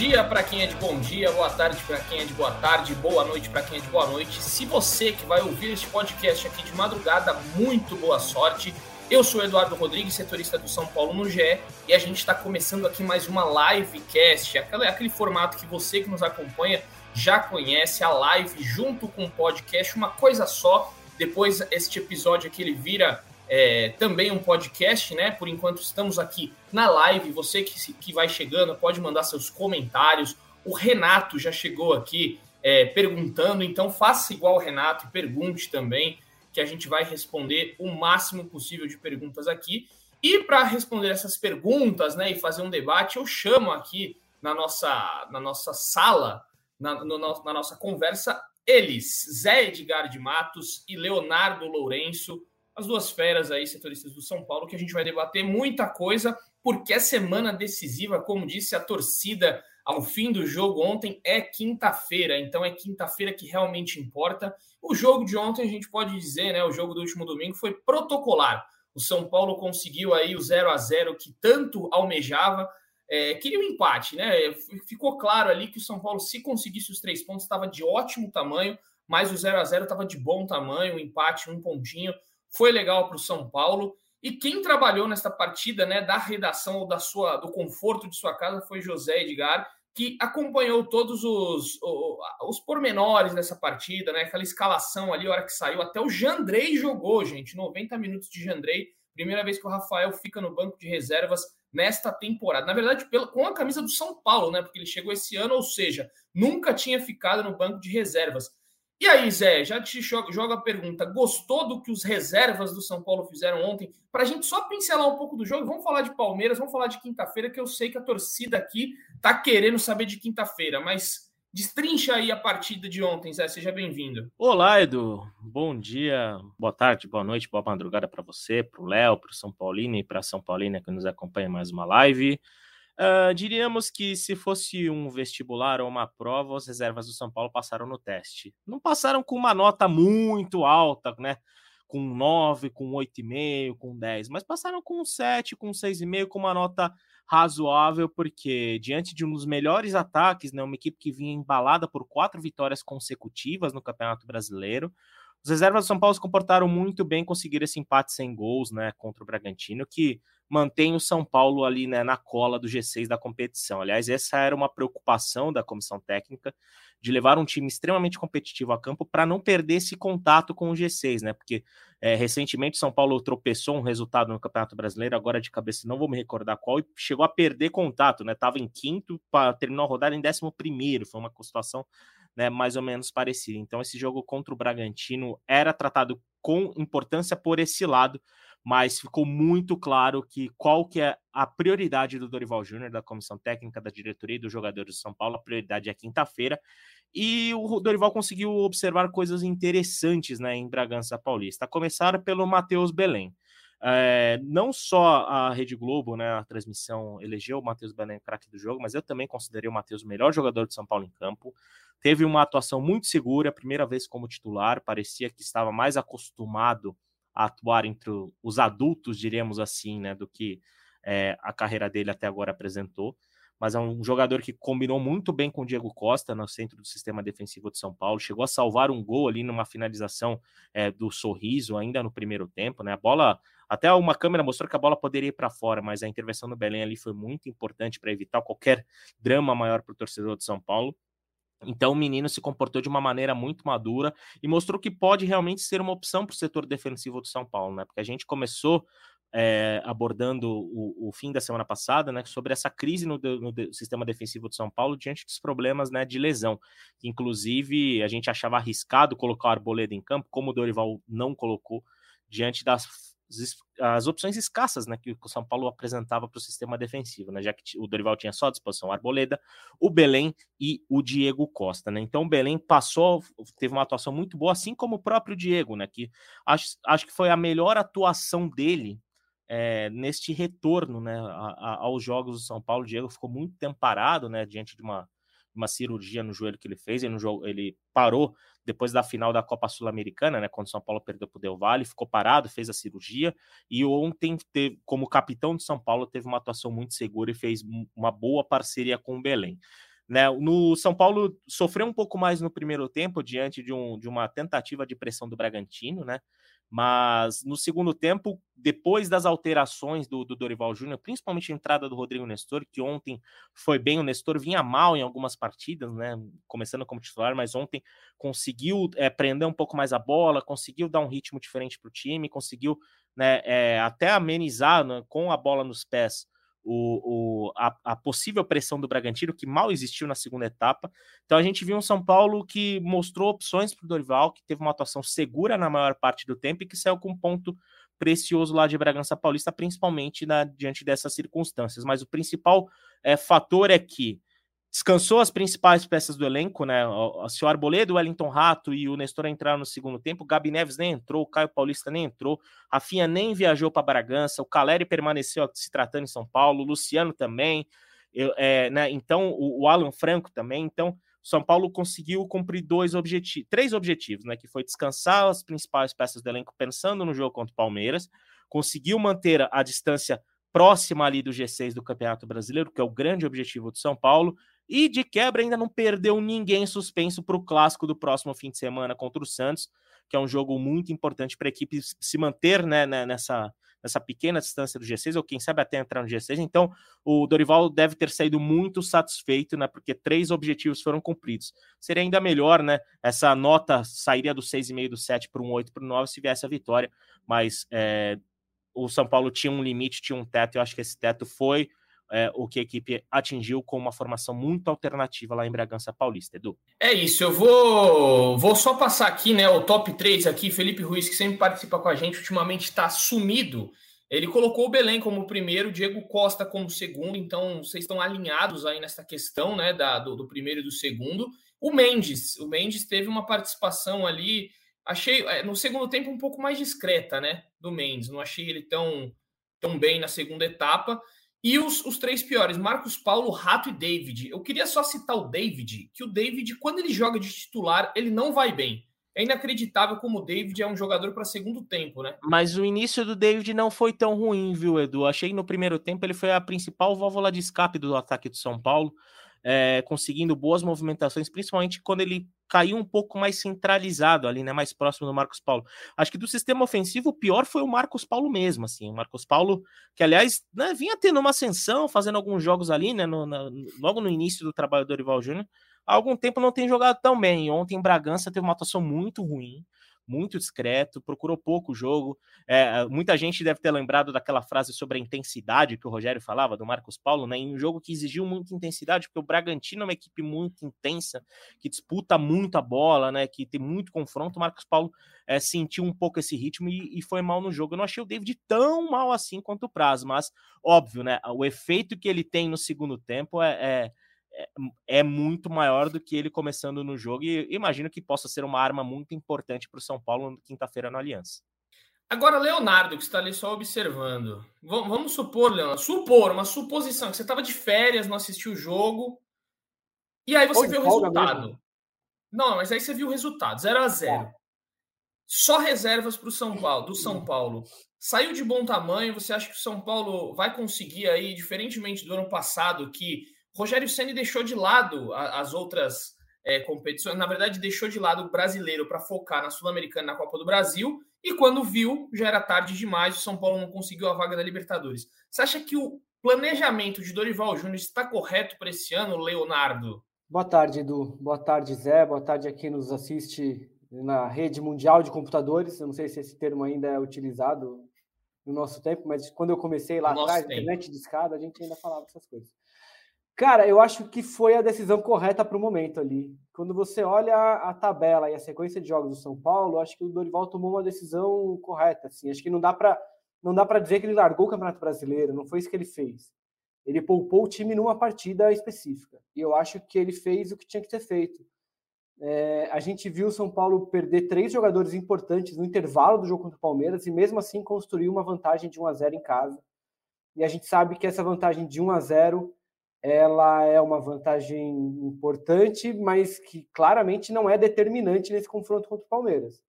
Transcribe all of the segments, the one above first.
Dia para quem é de bom dia, boa tarde para quem é de boa tarde, boa noite para quem é de boa noite. Se você que vai ouvir este podcast aqui de madrugada, muito boa sorte. Eu sou Eduardo Rodrigues, setorista do São Paulo no GE, e a gente está começando aqui mais uma livecast, aquele, aquele formato que você que nos acompanha já conhece, a live junto com o podcast, uma coisa só. Depois este episódio aqui ele vira é, também um podcast, né? Por enquanto estamos aqui na live. Você que, que vai chegando pode mandar seus comentários. O Renato já chegou aqui é, perguntando, então faça igual o Renato e pergunte também, que a gente vai responder o máximo possível de perguntas aqui. E para responder essas perguntas, né, e fazer um debate, eu chamo aqui na nossa, na nossa sala, na, no, na nossa conversa, eles, Zé Edgar de Matos e Leonardo Lourenço as duas feras aí, setoristas do São Paulo, que a gente vai debater muita coisa, porque é semana decisiva, como disse a torcida ao fim do jogo ontem, é quinta-feira, então é quinta-feira que realmente importa. O jogo de ontem, a gente pode dizer, né? O jogo do último domingo foi protocolar. O São Paulo conseguiu aí o 0 a 0 que tanto almejava. É, queria um empate, né? Ficou claro ali que o São Paulo, se conseguisse os três pontos, estava de ótimo tamanho, mas o 0 a 0 estava de bom tamanho, o empate, um pontinho foi legal para o São Paulo. E quem trabalhou nesta partida, né, da redação ou da sua, do conforto de sua casa foi José Edgar, que acompanhou todos os, os, pormenores dessa partida, né, aquela escalação ali, a hora que saiu, até o Jandrei jogou, gente, 90 minutos de Jandrei, primeira vez que o Rafael fica no banco de reservas nesta temporada. Na verdade, com a camisa do São Paulo, né, porque ele chegou esse ano, ou seja, nunca tinha ficado no banco de reservas. E aí, Zé, já te joga a pergunta: gostou do que os reservas do São Paulo fizeram ontem? Para a gente só pincelar um pouco do jogo, vamos falar de Palmeiras, vamos falar de quinta-feira, que eu sei que a torcida aqui tá querendo saber de quinta-feira, mas destrincha aí a partida de ontem, Zé, seja bem-vindo. Olá, Edu, bom dia, boa tarde, boa noite, boa madrugada para você, para o Léo, para o São Paulino e para a São Paulina que nos acompanha mais uma live. Uh, diríamos que se fosse um vestibular ou uma prova, as reservas do São Paulo passaram no teste. Não passaram com uma nota muito alta, né? Com 9, com 8,5, com 10, mas passaram com 7, com 6,5, com uma nota razoável, porque diante de um dos melhores ataques, né, uma equipe que vinha embalada por quatro vitórias consecutivas no Campeonato Brasileiro, os reservas do São Paulo se comportaram muito bem, conseguiram esse empate sem gols, né, contra o Bragantino, que mantém o São Paulo ali, né, na cola do G6 da competição. Aliás, essa era uma preocupação da comissão técnica de levar um time extremamente competitivo a campo para não perder esse contato com o G6, né? Porque é, recentemente São Paulo tropeçou um resultado no Campeonato Brasileiro, agora de cabeça não vou me recordar qual, e chegou a perder contato, né? Tava em quinto, para terminar a rodada em décimo primeiro. Foi uma situação né, mais ou menos parecida. Então, esse jogo contra o Bragantino era tratado com importância por esse lado, mas ficou muito claro que qual que é a prioridade do Dorival Júnior, da comissão técnica, da diretoria e dos jogadores de São Paulo. A prioridade é quinta-feira. E o Dorival conseguiu observar coisas interessantes né, em Bragança Paulista. A começar pelo Matheus Belém. É, não só a Rede Globo, né, a transmissão elegeu o Matheus Belém craque do jogo, mas eu também considerei o Matheus o melhor jogador de São Paulo em campo. Teve uma atuação muito segura, primeira vez como titular, parecia que estava mais acostumado a atuar entre os adultos, diríamos assim, né, do que é, a carreira dele até agora apresentou. Mas é um jogador que combinou muito bem com o Diego Costa no centro do sistema defensivo de São Paulo. Chegou a salvar um gol ali numa finalização é, do sorriso ainda no primeiro tempo, né? A bola, até uma câmera mostrou que a bola poderia ir para fora, mas a intervenção do Belém ali foi muito importante para evitar qualquer drama maior para o torcedor de São Paulo. Então o menino se comportou de uma maneira muito madura e mostrou que pode realmente ser uma opção para o setor defensivo do São Paulo, né? Porque a gente começou é, abordando o, o, fim da semana passada, né, sobre essa crise no, no, sistema defensivo de São Paulo diante dos problemas né, de lesão. Inclusive, a gente achava arriscado colocar o Arboleda em campo, como o Dorival não colocou, diante das as opções escassas né, que o São Paulo apresentava para o sistema defensivo, né, já que o Dorival tinha só à disposição Arboleda, o Belém e o Diego Costa. Né? Então o Belém passou, teve uma atuação muito boa, assim como o próprio Diego, né, que acho, acho que foi a melhor atuação dele é, neste retorno né, a, a, aos jogos do São Paulo. O Diego ficou muito tempo parado né, diante de uma uma cirurgia no joelho que ele fez. Ele, ele parou depois da final da Copa Sul-Americana, né, quando o São Paulo perdeu para o Del Valle, ficou parado, fez a cirurgia e ontem, teve, como capitão de São Paulo, teve uma atuação muito segura e fez uma boa parceria com o Belém. Né, no São Paulo sofreu um pouco mais no primeiro tempo diante de, um, de uma tentativa de pressão do Bragantino, né? Mas no segundo tempo, depois das alterações do, do Dorival Júnior, principalmente a entrada do Rodrigo Nestor, que ontem foi bem, o Nestor vinha mal em algumas partidas, né? Começando como titular, mas ontem conseguiu é, prender um pouco mais a bola, conseguiu dar um ritmo diferente para o time, conseguiu né, é, até amenizar né, com a bola nos pés o, o, a, a, possível pressão do Bragantino, que mal existiu na segunda etapa. Então a gente viu um São Paulo que mostrou opções para o Dorival, que teve uma atuação segura na maior parte do tempo e que saiu com um ponto precioso lá de Bragança Paulista, principalmente na, diante dessas circunstâncias. Mas o principal é, fator é que descansou as principais peças do elenco, né? O, o Arboledo, o Wellington Rato e o Nestor entraram no segundo tempo. Gabi Neves nem entrou, o Caio Paulista nem entrou, a Finha nem viajou para Bragança, o Caleri permaneceu se tratando em São Paulo, o Luciano também, eu, é, né? Então, o, o, Alan Franco também. Então, São Paulo conseguiu cumprir dois objetivos, três objetivos, né? Que foi descansar as principais peças do elenco pensando no jogo contra o Palmeiras, conseguiu manter a distância próxima ali do G6 do Campeonato Brasileiro, que é o grande objetivo do São Paulo, e de quebra ainda não perdeu ninguém suspenso para o clássico do próximo fim de semana contra o Santos, que é um jogo muito importante para a equipe se manter né, né, nessa, nessa pequena distância do G6, ou quem sabe até entrar no G6. Então, o Dorival deve ter saído muito satisfeito, né? Porque três objetivos foram cumpridos. Seria ainda melhor, né? Essa nota sairia do 6,5 do 7 para um 8 para um 9 se viesse a vitória, mas é, o São Paulo tinha um limite, tinha um teto, eu acho que esse teto foi é, o que a equipe atingiu com uma formação muito alternativa lá em Bragança Paulista, Edu. É isso, eu vou, vou só passar aqui né, o top 3 aqui, Felipe Ruiz, que sempre participa com a gente, ultimamente está sumido. Ele colocou o Belém como primeiro, Diego Costa como segundo, então vocês estão alinhados aí nessa questão né, da, do, do primeiro e do segundo. O Mendes, o Mendes teve uma participação ali, achei é, no segundo tempo um pouco mais discreta, né? Do Mendes, não achei ele tão, tão bem na segunda etapa. E os, os três piores, Marcos Paulo, Rato e David. Eu queria só citar o David, que o David, quando ele joga de titular, ele não vai bem. É inacreditável como o David é um jogador para segundo tempo, né? Mas o início do David não foi tão ruim, viu, Edu? Achei que no primeiro tempo ele foi a principal válvula de escape do ataque do São Paulo é, conseguindo boas movimentações, principalmente quando ele caiu um pouco mais centralizado ali, né, mais próximo do Marcos Paulo. Acho que do sistema ofensivo, o pior foi o Marcos Paulo mesmo, assim, o Marcos Paulo, que aliás, né, vinha tendo uma ascensão, fazendo alguns jogos ali, né, no, na, logo no início do trabalho do Dorival Júnior, há algum tempo não tem jogado tão bem. Ontem em Bragança teve uma atuação muito ruim, muito discreto, procurou pouco o jogo. É, muita gente deve ter lembrado daquela frase sobre a intensidade que o Rogério falava, do Marcos Paulo, né? Em um jogo que exigiu muita intensidade, porque o Bragantino é uma equipe muito intensa, que disputa muito a bola, né? Que tem muito confronto. O Marcos Paulo é, sentiu um pouco esse ritmo e, e, foi mal no jogo. Eu não achei o David tão mal assim quanto o Prazo, mas óbvio, né? O efeito que ele tem no segundo tempo é, é é, é muito maior do que ele começando no jogo e imagino que possa ser uma arma muito importante para o São Paulo quinta-feira no Aliança. Agora, Leonardo, que está ali só observando. Vamos supor, Leonardo, supor, uma suposição, que você estava de férias, não assistiu o jogo, e aí você viu o resultado. Mesmo. Não, mas aí você viu o resultado, 0 a 0 é. Só reservas para o São Paulo, do São Paulo. Saiu de bom tamanho, você acha que o São Paulo vai conseguir aí, diferentemente do ano passado, que Rogério Ceni deixou de lado as outras é, competições, na verdade, deixou de lado o brasileiro para focar na Sul-Americana na Copa do Brasil, e quando viu, já era tarde demais, o São Paulo não conseguiu a vaga da Libertadores. Você acha que o planejamento de Dorival Júnior está correto para esse ano, Leonardo? Boa tarde, Edu. Boa tarde, Zé. Boa tarde a quem nos assiste na rede mundial de computadores. Eu não sei se esse termo ainda é utilizado no nosso tempo, mas quando eu comecei lá no atrás, internet de escada, a gente ainda falava essas coisas. Cara, eu acho que foi a decisão correta para o momento ali. Quando você olha a tabela e a sequência de jogos do São Paulo, acho que o Dorival tomou uma decisão correta. Assim. Acho que não dá para não dá para dizer que ele largou o Campeonato Brasileiro. Não foi isso que ele fez. Ele poupou o time numa partida específica. E eu acho que ele fez o que tinha que ter feito. É, a gente viu o São Paulo perder três jogadores importantes no intervalo do jogo contra o Palmeiras e mesmo assim construiu uma vantagem de 1 a 0 em casa. E a gente sabe que essa vantagem de 1 a 0 ela é uma vantagem importante, mas que claramente não é determinante nesse confronto contra o Palmeiras.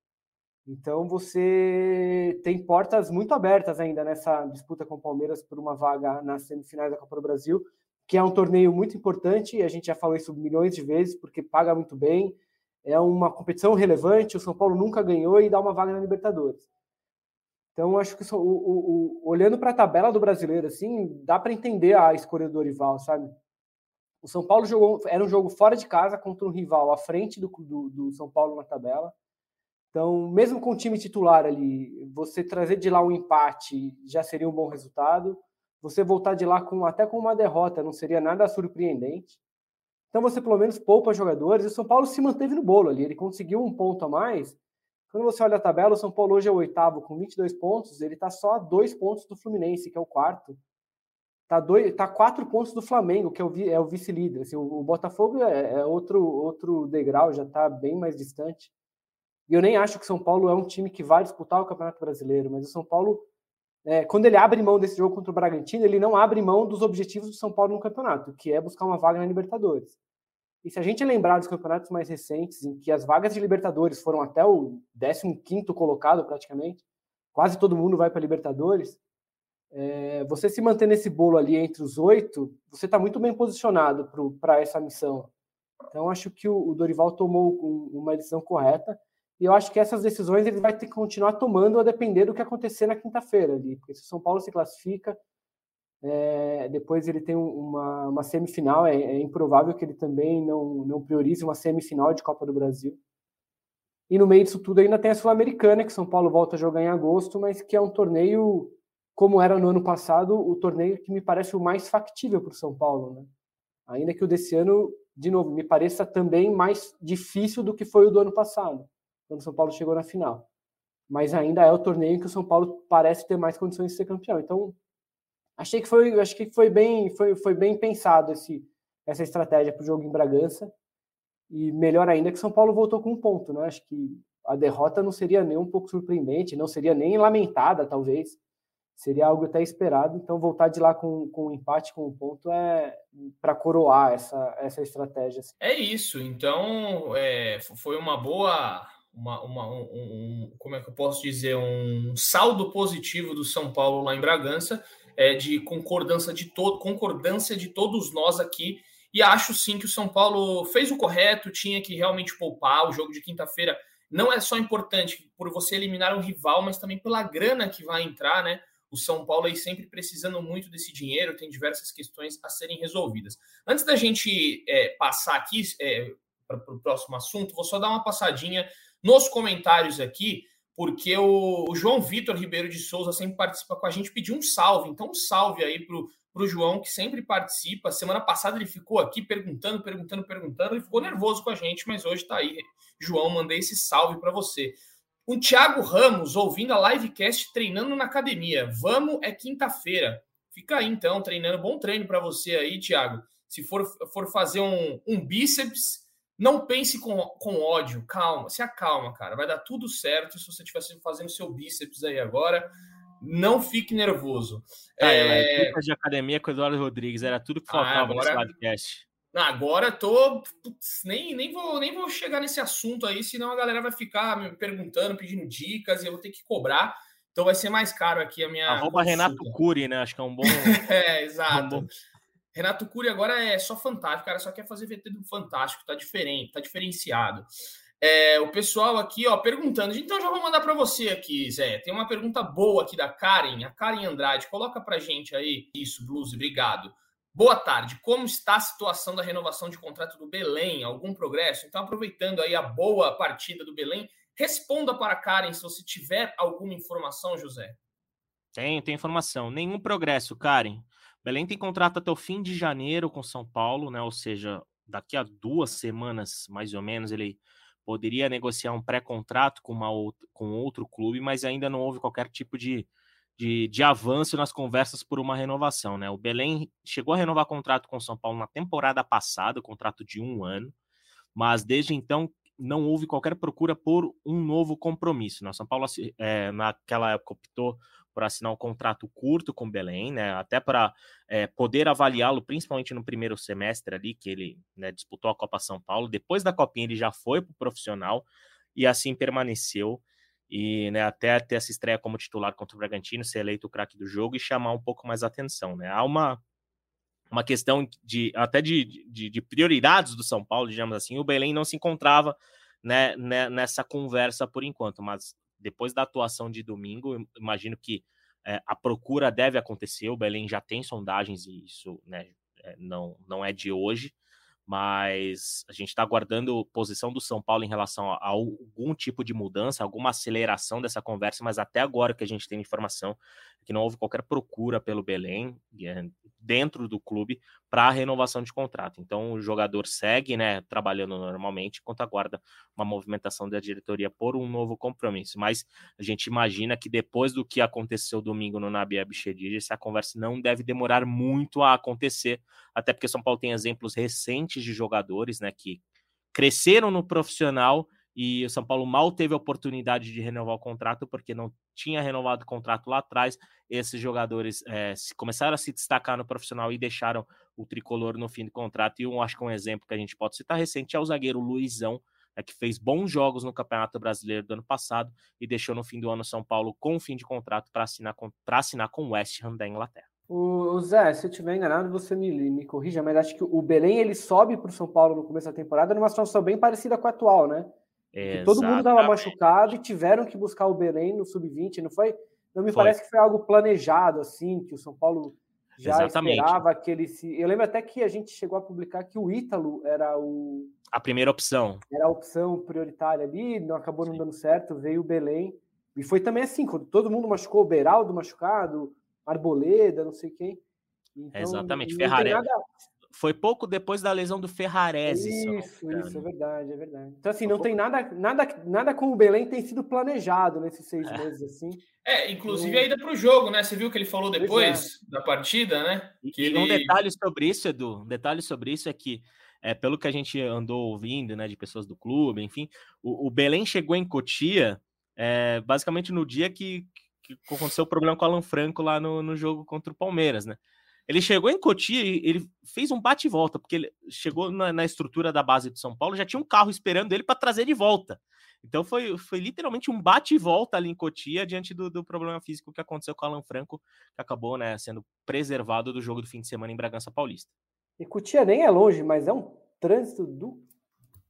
Então você tem portas muito abertas ainda nessa disputa com o Palmeiras por uma vaga nas semifinais da Copa do Brasil, que é um torneio muito importante, a gente já falou isso milhões de vezes, porque paga muito bem, é uma competição relevante, o São Paulo nunca ganhou e dá uma vaga na Libertadores. Então, acho que o, o, o, olhando para a tabela do brasileiro, assim, dá para entender a escolha do Dorival, sabe? O São Paulo jogou, era um jogo fora de casa contra um rival à frente do, do, do São Paulo na tabela. Então, mesmo com o time titular ali, você trazer de lá um empate já seria um bom resultado. Você voltar de lá com até com uma derrota não seria nada surpreendente. Então você pelo menos poupa jogadores. E o São Paulo se manteve no bolo ali. Ele conseguiu um ponto a mais quando você olha a tabela, o São Paulo hoje é o oitavo com 22 pontos, ele está só a dois pontos do Fluminense, que é o quarto. Está dois, tá quatro pontos do Flamengo, que é o, é o vice-líder. Assim, o, o, Botafogo é, é, outro, outro degrau, já está bem mais distante. E eu nem acho que o São Paulo é um time que vai disputar o Campeonato Brasileiro, mas o São Paulo, é, quando ele abre mão desse jogo contra o Bragantino, ele não abre mão dos objetivos do São Paulo no campeonato, que é buscar uma vaga na Libertadores. E se a gente lembrar dos campeonatos mais recentes, em que as vagas de Libertadores foram até o 15 colocado praticamente, quase todo mundo vai para Libertadores, é, você se manter nesse bolo ali entre os oito, você está muito bem posicionado para essa missão. Então, acho que o, o Dorival tomou um, uma decisão correta. E eu acho que essas decisões ele vai ter que continuar tomando a depender do que acontecer na quinta-feira ali. Porque se o São Paulo se classifica, é, depois ele tem uma, uma semifinal, é, é, improvável que ele também não, não priorize uma semifinal de Copa do Brasil. E no meio disso tudo ainda tem a Sul-Americana, que São Paulo volta a jogar em agosto, mas que é um torneio, como era no ano passado, o torneio que me parece o mais factível para o São Paulo. Né? Ainda que o desse ano, de novo, me pareça também mais difícil do que foi o do ano passado, quando o São Paulo chegou na final. Mas ainda é o torneio em que o São Paulo parece ter mais condições de ser campeão. Então, Achei que foi, acho que foi bem, foi, foi bem pensado esse, essa estratégia para o jogo em Bragança. E melhor ainda que São Paulo voltou com um ponto, né? Acho que a derrota não seria nem um pouco surpreendente, não seria nem lamentada, talvez. Seria algo até esperado. Então, voltar de lá com, com um empate, com um ponto, é para coroar essa, essa estratégia. É isso. Então, é, foi uma boa. Uma, uma um, um, como é que eu posso dizer? Um saldo positivo do São Paulo lá em Bragança é, de concordância de todo, concordância de todos nós aqui. E acho sim que o São Paulo fez o correto, tinha que realmente poupar. O jogo de quinta-feira não é só importante por você eliminar um rival, mas também pela grana que vai entrar, né? O São Paulo aí sempre precisando muito desse dinheiro, tem diversas questões a serem resolvidas. Antes da gente é, passar aqui é, para o próximo assunto, vou só dar uma passadinha nos comentários aqui porque o, o João Vitor Ribeiro de Souza sempre participa com a gente, pediu um salve. Então, um salve aí para o João, que sempre participa. Semana passada ele ficou aqui perguntando, perguntando, perguntando, e ficou nervoso com a gente, mas hoje está aí. João, mandei esse salve para você. O Thiago Ramos, ouvindo a livecast, treinando na academia. Vamos, é quinta-feira. Fica aí, então, treinando. Bom treino para você aí, Thiago. Se for, for fazer um, um bíceps, não pense com, com ódio, calma, se acalma, cara. Vai dar tudo certo se você estiver fazendo seu bíceps aí agora. Não fique nervoso. Ah, é, é... de academia com o Eduardo Rodrigues, era tudo que ah, faltava ah, agora... nesse podcast. Agora tô. Putz, nem, nem, vou, nem vou chegar nesse assunto aí, senão a galera vai ficar me perguntando, pedindo dicas e eu vou ter que cobrar. Então vai ser mais caro aqui a minha. Arroba Renato Cury, né? Acho que é um bom. é, exato. É um bom... Renato Cury agora é só fantástico, cara só quer fazer VT do fantástico, tá diferente, tá diferenciado. É, o pessoal aqui, ó, perguntando. Então já vou mandar para você aqui, Zé. Tem uma pergunta boa aqui da Karen, a Karen Andrade. Coloca pra gente aí. Isso, Blues, obrigado. Boa tarde. Como está a situação da renovação de contrato do Belém? Algum progresso? Então, aproveitando aí a boa partida do Belém, responda para a Karen se você tiver alguma informação, José. Tem, tem informação. Nenhum progresso, Karen. Belém tem contrato até o fim de janeiro com São Paulo, né? Ou seja, daqui a duas semanas, mais ou menos, ele poderia negociar um pré-contrato com, outra, com outro clube, mas ainda não houve qualquer tipo de, de, de, avanço nas conversas por uma renovação, né? O Belém chegou a renovar contrato com São Paulo na temporada passada, contrato de um ano, mas desde então não houve qualquer procura por um novo compromisso. Né? São Paulo, é, naquela época, optou por assinar um contrato curto com o Belém, né? Até para é, poder avaliá-lo, principalmente no primeiro semestre ali, que ele né, disputou a Copa São Paulo. Depois da Copinha, ele já foi para o profissional e assim permaneceu. E né, até ter essa estreia como titular contra o Bragantino, ser eleito o craque do jogo e chamar um pouco mais atenção. Né? Há uma, uma questão de até de, de, de prioridades do São Paulo, digamos assim. O Belém não se encontrava né, né, nessa conversa por enquanto, mas depois da atuação de domingo, imagino que é, a procura deve acontecer. O Belém já tem sondagens e isso né, é, não, não é de hoje, mas a gente está aguardando posição do São Paulo em relação a, algum tipo de mudança, alguma aceleração dessa conversa, mas até agora que a gente tem informação é que não houve qualquer procura pelo Belém é, dentro do clube para a renovação de contrato. Então o jogador segue, né, trabalhando normalmente, enquanto aguarda uma movimentação da diretoria por um novo compromisso. Mas a gente imagina que depois do que aconteceu domingo no Nabi Abichedid, essa conversa não deve demorar muito a acontecer, até porque São Paulo tem exemplos recentes de jogadores, né, que cresceram no profissional e o São Paulo mal teve a oportunidade de renovar o contrato porque não tinha renovado o contrato lá atrás. Esses jogadores é, começaram a se destacar no profissional e deixaram o tricolor no fim do contrato. E um, acho que um exemplo que a gente pode citar recente é o zagueiro Luizão, é, que fez bons jogos no Campeonato Brasileiro do ano passado e deixou no fim do ano São Paulo com fim de contrato para assinar com assinar com o West Ham da Inglaterra. O, Zé, se eu estiver enganado, você me, me corrija, mas acho que o Belém ele sobe para o São Paulo no começo da temporada numa situação bem parecida com a atual, né? todo mundo estava machucado e tiveram que buscar o Belém no sub-20, não foi? Não me foi. parece que foi algo planejado assim, que o São Paulo já Exatamente. esperava que ele se. Eu lembro até que a gente chegou a publicar que o Ítalo era o a primeira opção. Era a opção prioritária ali, não acabou não Sim. dando certo, veio o Belém. E foi também assim, quando todo mundo machucou, o Beraldo machucado, Arboleda, não sei quem. Então, Exatamente, Ferrari. Nada foi pouco depois da lesão do Ferrarese. Isso, isso, é verdade, é verdade. Então, assim, não tem nada, nada, nada com o Belém tem sido planejado nesses seis é. meses, assim. É, inclusive a ida para o jogo, né? Você viu que ele falou depois é. da partida, né? Que e ele... um detalhe sobre isso, Edu, um detalhe sobre isso é que, é, pelo que a gente andou ouvindo, né, de pessoas do clube, enfim, o, o Belém chegou em Cotia é, basicamente no dia que, que aconteceu o problema com o Alan Franco lá no, no jogo contra o Palmeiras, né? Ele chegou em Cotia e ele fez um bate e volta, porque ele chegou na, na estrutura da base de São Paulo, já tinha um carro esperando ele para trazer de volta. Então foi, foi literalmente um bate e volta ali em Cotia diante do, do problema físico que aconteceu com o Alan Franco, que acabou né, sendo preservado do jogo do fim de semana em Bragança Paulista. E Cotia nem é longe, mas é um trânsito do.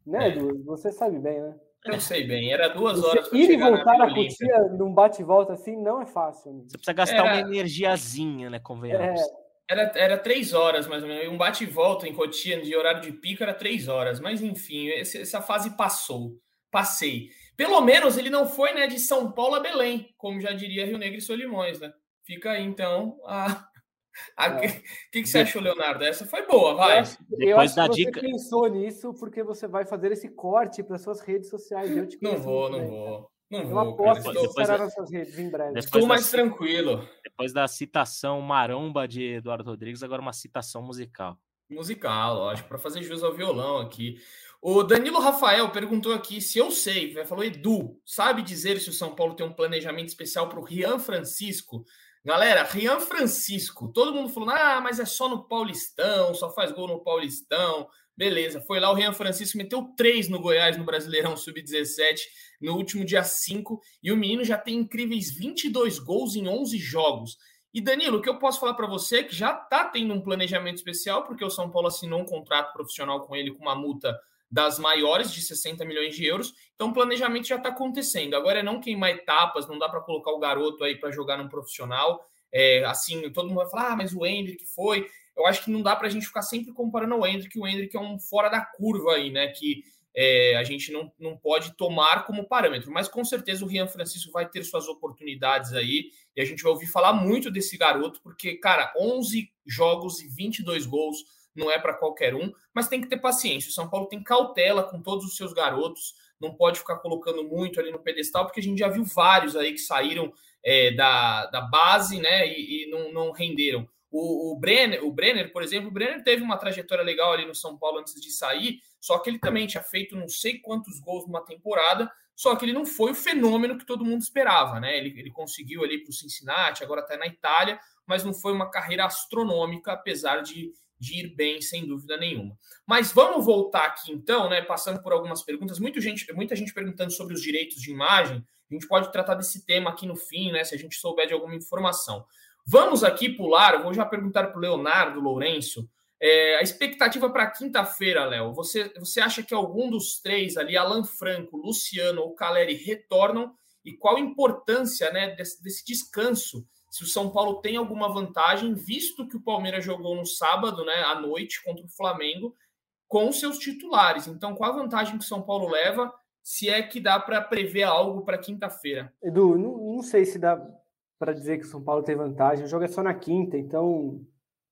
Né, é. Você sabe bem, né? Eu sei bem, era duas horas. Ir e voltar a Cotia num bate e volta assim não é fácil. Você precisa gastar era... uma energiazinha, né? Convenhamos. É, era, era três horas, mais ou menos. Um bate e volta em Cotia de horário de pico era três horas. Mas, enfim, esse, essa fase passou. Passei. Pelo menos ele não foi né, de São Paulo a Belém, como já diria Rio Negro e Solimões, né? Fica aí, então, a. O é. que, que você achou, Leonardo? Essa foi boa, vai. Eu acho, eu acho que você dica... pensou nisso porque você vai fazer esse corte para suas redes sociais. não vou, não vou. Não eu aposto que depois, estará redes em breve. Estou mais da, tranquilo. Depois da citação maromba de Eduardo Rodrigues, agora uma citação musical. Musical, lógico, para fazer jus ao violão aqui. O Danilo Rafael perguntou aqui se eu sei, falou Edu, sabe dizer se o São Paulo tem um planejamento especial para o Rian Francisco? Galera, Rian Francisco, todo mundo falou, ah, mas é só no Paulistão, só faz gol no Paulistão. Beleza, foi lá o Rian Francisco, meteu três no Goiás no Brasileirão Sub-17 no último dia 5 e o menino já tem incríveis 22 gols em 11 jogos. E Danilo, o que eu posso falar para você é que já está tendo um planejamento especial, porque o São Paulo assinou um contrato profissional com ele com uma multa das maiores de 60 milhões de euros. Então o planejamento já está acontecendo. Agora é não queimar etapas, não dá para colocar o garoto aí para jogar num profissional. É, assim, todo mundo vai falar, ah, mas o Hendrick foi eu acho que não dá para a gente ficar sempre comparando o Hendrick. O Hendrick é um fora da curva aí, né? Que é, a gente não, não pode tomar como parâmetro. Mas com certeza o Rian Francisco vai ter suas oportunidades aí. E a gente vai ouvir falar muito desse garoto, porque, cara, 11 jogos e 22 gols não é para qualquer um, mas tem que ter paciência. O São Paulo tem cautela com todos os seus garotos, não pode ficar colocando muito ali no pedestal, porque a gente já viu vários aí que saíram é, da, da base né, e, e não, não renderam. O, o, Brenner, o Brenner, por exemplo, o Brenner teve uma trajetória legal ali no São Paulo antes de sair, só que ele também tinha feito não sei quantos gols numa temporada, só que ele não foi o fenômeno que todo mundo esperava, né? Ele, ele conseguiu ali para o Cincinnati, agora está na Itália, mas não foi uma carreira astronômica, apesar de, de ir bem, sem dúvida nenhuma. Mas vamos voltar aqui então, né? Passando por algumas perguntas, muita gente, muita gente perguntando sobre os direitos de imagem. A gente pode tratar desse tema aqui no fim, né? Se a gente souber de alguma informação. Vamos aqui pular, vou já perguntar para o Leonardo Lourenço. É, a expectativa para quinta-feira, Léo, você, você acha que algum dos três ali, Alan Franco, Luciano ou Caleri, retornam? E qual a importância né, desse, desse descanso? Se o São Paulo tem alguma vantagem, visto que o Palmeiras jogou no sábado, né, à noite, contra o Flamengo, com seus titulares. Então, qual a vantagem que o São Paulo leva? Se é que dá para prever algo para quinta-feira. Edu, não, não sei se dá para dizer que o São Paulo tem vantagem. O jogo é só na quinta, então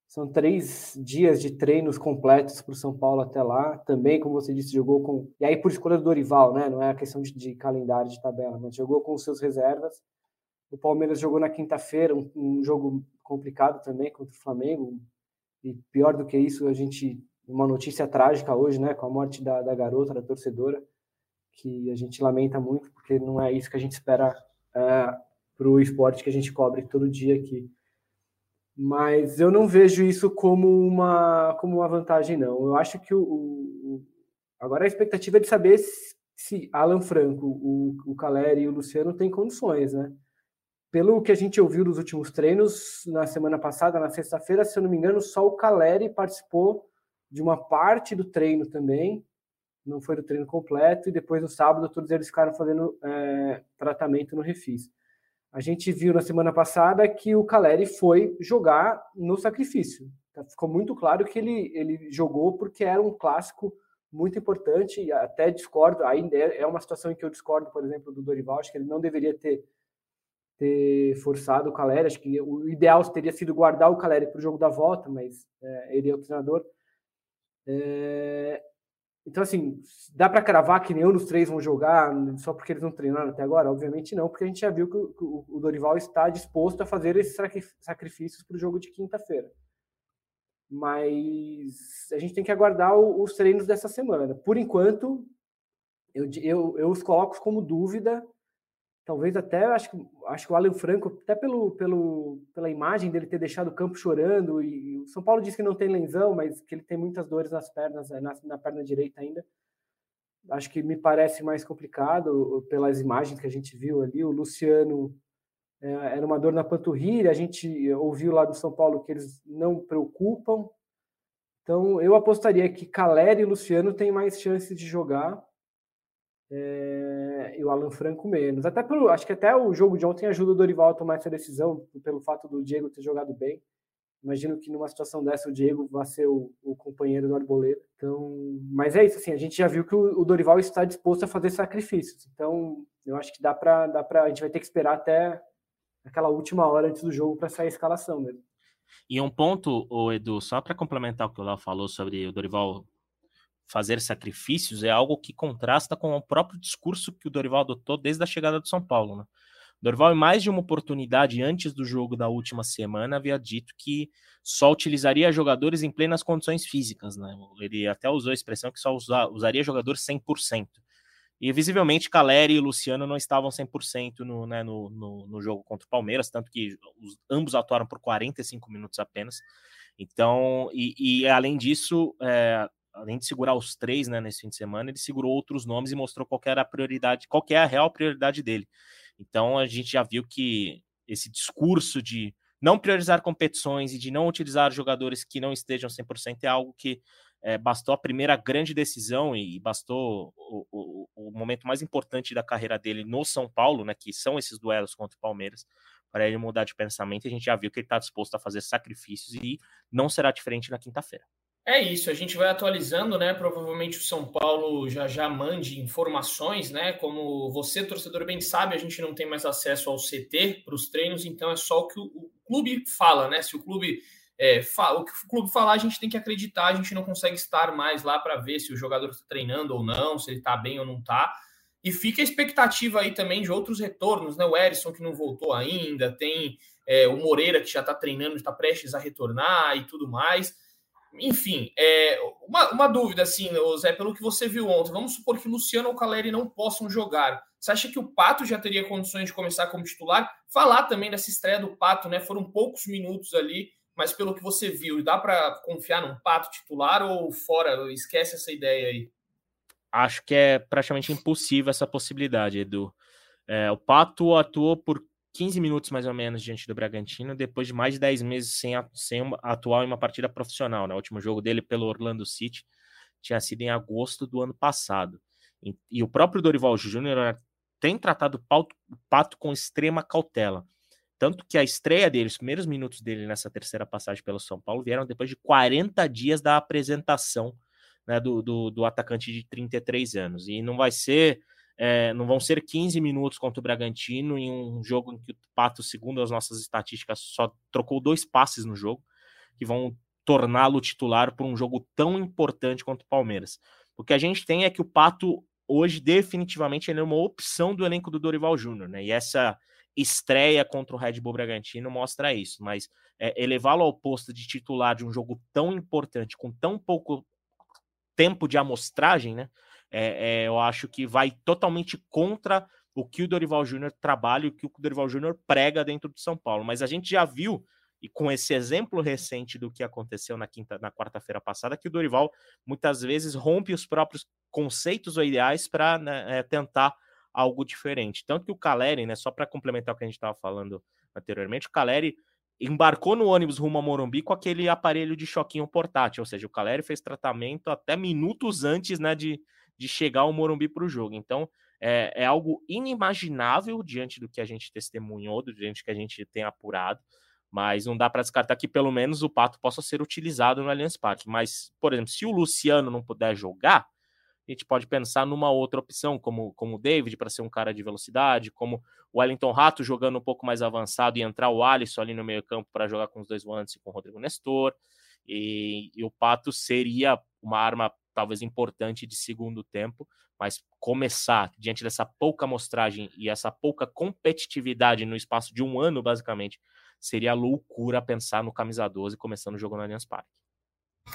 são três dias de treinos completos para o São Paulo até lá. Também, como você disse, jogou com. E aí, por escolha do Dorival, né? Não é a questão de, de calendário de tabela, mas jogou com os seus reservas. O Palmeiras jogou na quinta-feira, um, um, jogo complicado também contra o Flamengo. E pior do que isso, a gente. Uma notícia trágica hoje, né? Com a morte da, da garota, da torcedora, que a gente lamenta muito, porque não é isso que a gente espera é, para o esporte que a gente cobre todo dia aqui mas eu não vejo isso como uma, como uma vantagem, não. Eu acho que o, o agora a expectativa é de saber se, se Alan Franco, o, o Caleri e o Luciano têm condições, né? Pelo que a gente ouviu nos últimos treinos, na semana passada, na sexta-feira, se eu não me engano, só o Caleri participou de uma parte do treino também, não foi do treino completo, e depois no sábado todos eles ficaram fazendo é, tratamento no Refis. A gente viu na semana passada que o Caleri foi jogar no sacrifício. Tá, ficou muito claro que ele, ele jogou porque era um clássico muito importante e até discordo, ainda é, é uma situação em que eu discordo, por exemplo, do Dorival, acho que ele não deveria ter, ter forçado o Caleri, acho que o ideal teria sido guardar o Caleri para o jogo da volta, mas é, ele é o treinador. É, então, assim, dá para cravar que nenhum dos três vão jogar só porque eles não treinaram até agora? Obviamente não, porque a gente já viu que o Dorival está disposto a fazer esses sacrifícios para o jogo de quinta-feira. Mas a gente tem que aguardar os treinos dessa semana. Por enquanto, eu, eu, eu os coloco como dúvida talvez até acho, acho que o Alan Franco, até pelo, pelo, pela imagem dele ter deixado o campo chorando, e o São Paulo diz que não tem lensão, mas que ele tem muitas dores nas pernas, na, na perna direita ainda. Acho que me parece mais complicado pelas imagens que a gente viu ali. O Luciano é, era uma dor na panturrilha, a gente ouviu lá do São Paulo que eles não preocupam. Então, eu apostaria que Caleri e Luciano têm mais chances de jogar é, e o Alan Franco menos. Até pelo, acho que até o jogo de ontem ajuda o Dorival a tomar essa decisão, pelo fato do Diego ter jogado bem. Imagino que numa situação dessa o Diego vai ser o, o companheiro do Arboleda. Então, mas é isso, assim, a gente já viu que o, o Dorival está disposto a fazer sacrifícios. Então, eu acho que dá para dá a gente vai ter que esperar até aquela última hora antes do jogo para sair a escalação mesmo. E um ponto, o Edu, só para complementar o que o Léo falou sobre o Dorival fazer sacrifícios é algo que contrasta com o próprio discurso que o Dorival adotou desde a chegada do São Paulo. Né? Dorival, em mais de uma oportunidade antes do jogo da última semana, havia dito que só utilizaria jogadores em plenas condições físicas. Né? Ele até usou a expressão que só usa, usaria jogadores 100%. E visivelmente Caleri e Luciano não estavam 100% no, né, no, no, no, jogo contra o Palmeiras, tanto que os, ambos atuaram por 45 minutos apenas. Então, e, e além disso, é, além de segurar os três né, nesse fim de semana, ele segurou outros nomes e mostrou qual era a prioridade, qual é a real prioridade dele. Então a gente já viu que esse discurso de não priorizar competições e de não utilizar jogadores que não estejam 100% é algo que é, bastou a primeira grande decisão e bastou o, o, o, momento mais importante da carreira dele no São Paulo, né, que são esses duelos contra o Palmeiras, para ele mudar de pensamento. A gente já viu que ele está disposto a fazer sacrifícios e não será diferente na quinta-feira. É isso, a gente vai atualizando, né? Provavelmente o São Paulo já já mande informações, né? Como você, torcedor, bem sabe, a gente não tem mais acesso ao CT para os treinos, então é só o que o, clube fala, né? Se o clube é, fala, o que o clube falar, a gente tem que acreditar, a gente não consegue estar mais lá para ver se o jogador está treinando ou não, se ele está bem ou não está. E fica a expectativa aí também de outros retornos, né? O Erisson que não voltou ainda, tem é, o Moreira, que já está treinando, está prestes a retornar e tudo mais. Enfim, é, uma, uma dúvida, assim, Zé, pelo que você viu ontem, vamos supor que Luciano ou Caleri não possam jogar. Você acha que o Pato já teria condições de começar como titular? Falar também dessa estreia do Pato, né? Foram poucos minutos ali, mas pelo que você viu, dá para confiar num Pato titular ou fora? Esquece essa ideia aí. Acho que é praticamente impossível essa possibilidade, Edu. É, o Pato atuou por 15 minutos mais ou menos diante do Bragantino, depois de mais de 10 meses sem, sem atuar em uma partida profissional. Né? O último jogo dele pelo Orlando City tinha sido em agosto do ano passado. E, e o próprio Dorival Júnior tem tratado o Pato com extrema cautela. Tanto que a estreia dele, os primeiros minutos dele nessa terceira passagem pelo São Paulo vieram depois de 40 dias da apresentação né, do, do, do atacante de 33 anos. E não vai ser é, não vão ser 15 minutos contra o Bragantino em um jogo em que o Pato, segundo as nossas estatísticas, só trocou dois passes no jogo, que vão torná-lo titular por um jogo tão importante quanto o Palmeiras. O que a gente tem é que o Pato, hoje, definitivamente, ele é uma opção do elenco do Dorival Júnior, né? E essa estreia contra o Red Bull Bragantino mostra isso, mas é, elevá-lo ao posto de titular de um jogo tão importante, com tão pouco tempo de amostragem, né? É, é, eu acho que vai totalmente contra o que o Dorival Júnior trabalha e o que o Dorival Júnior prega dentro do São Paulo. Mas a gente já viu, e com esse exemplo recente do que aconteceu na quinta, na quarta-feira passada, que o Dorival muitas vezes rompe os próprios conceitos ou ideais para né, é, tentar algo diferente. Tanto que o Caleri, né, só para complementar o que a gente estava falando anteriormente, o Caleri embarcou no ônibus rumo a Morumbi com aquele aparelho de choquinho portátil, ou seja, o Caleri fez tratamento até minutos antes né, de, de chegar ao Morumbi para o jogo. Então, é, é, algo inimaginável diante do que a gente testemunhou, diante do que a gente tem apurado, mas não dá para descartar que pelo menos o Pato possa ser utilizado no Allianz Parque. Mas, por exemplo, se o Luciano não puder jogar, a gente pode pensar numa outra opção, como, como o David, para ser um cara de velocidade, como o Wellington Rato jogando um pouco mais avançado e entrar o Alisson ali no meio campo para jogar com os dois volantes e com o Rodrigo Nestor. E, e o Pato seria uma arma talvez importante de segundo tempo, mas começar diante dessa pouca amostragem e essa pouca competitividade no espaço de um ano, basicamente, seria loucura pensar no camisa 12 começando o jogo no Allianz Parque.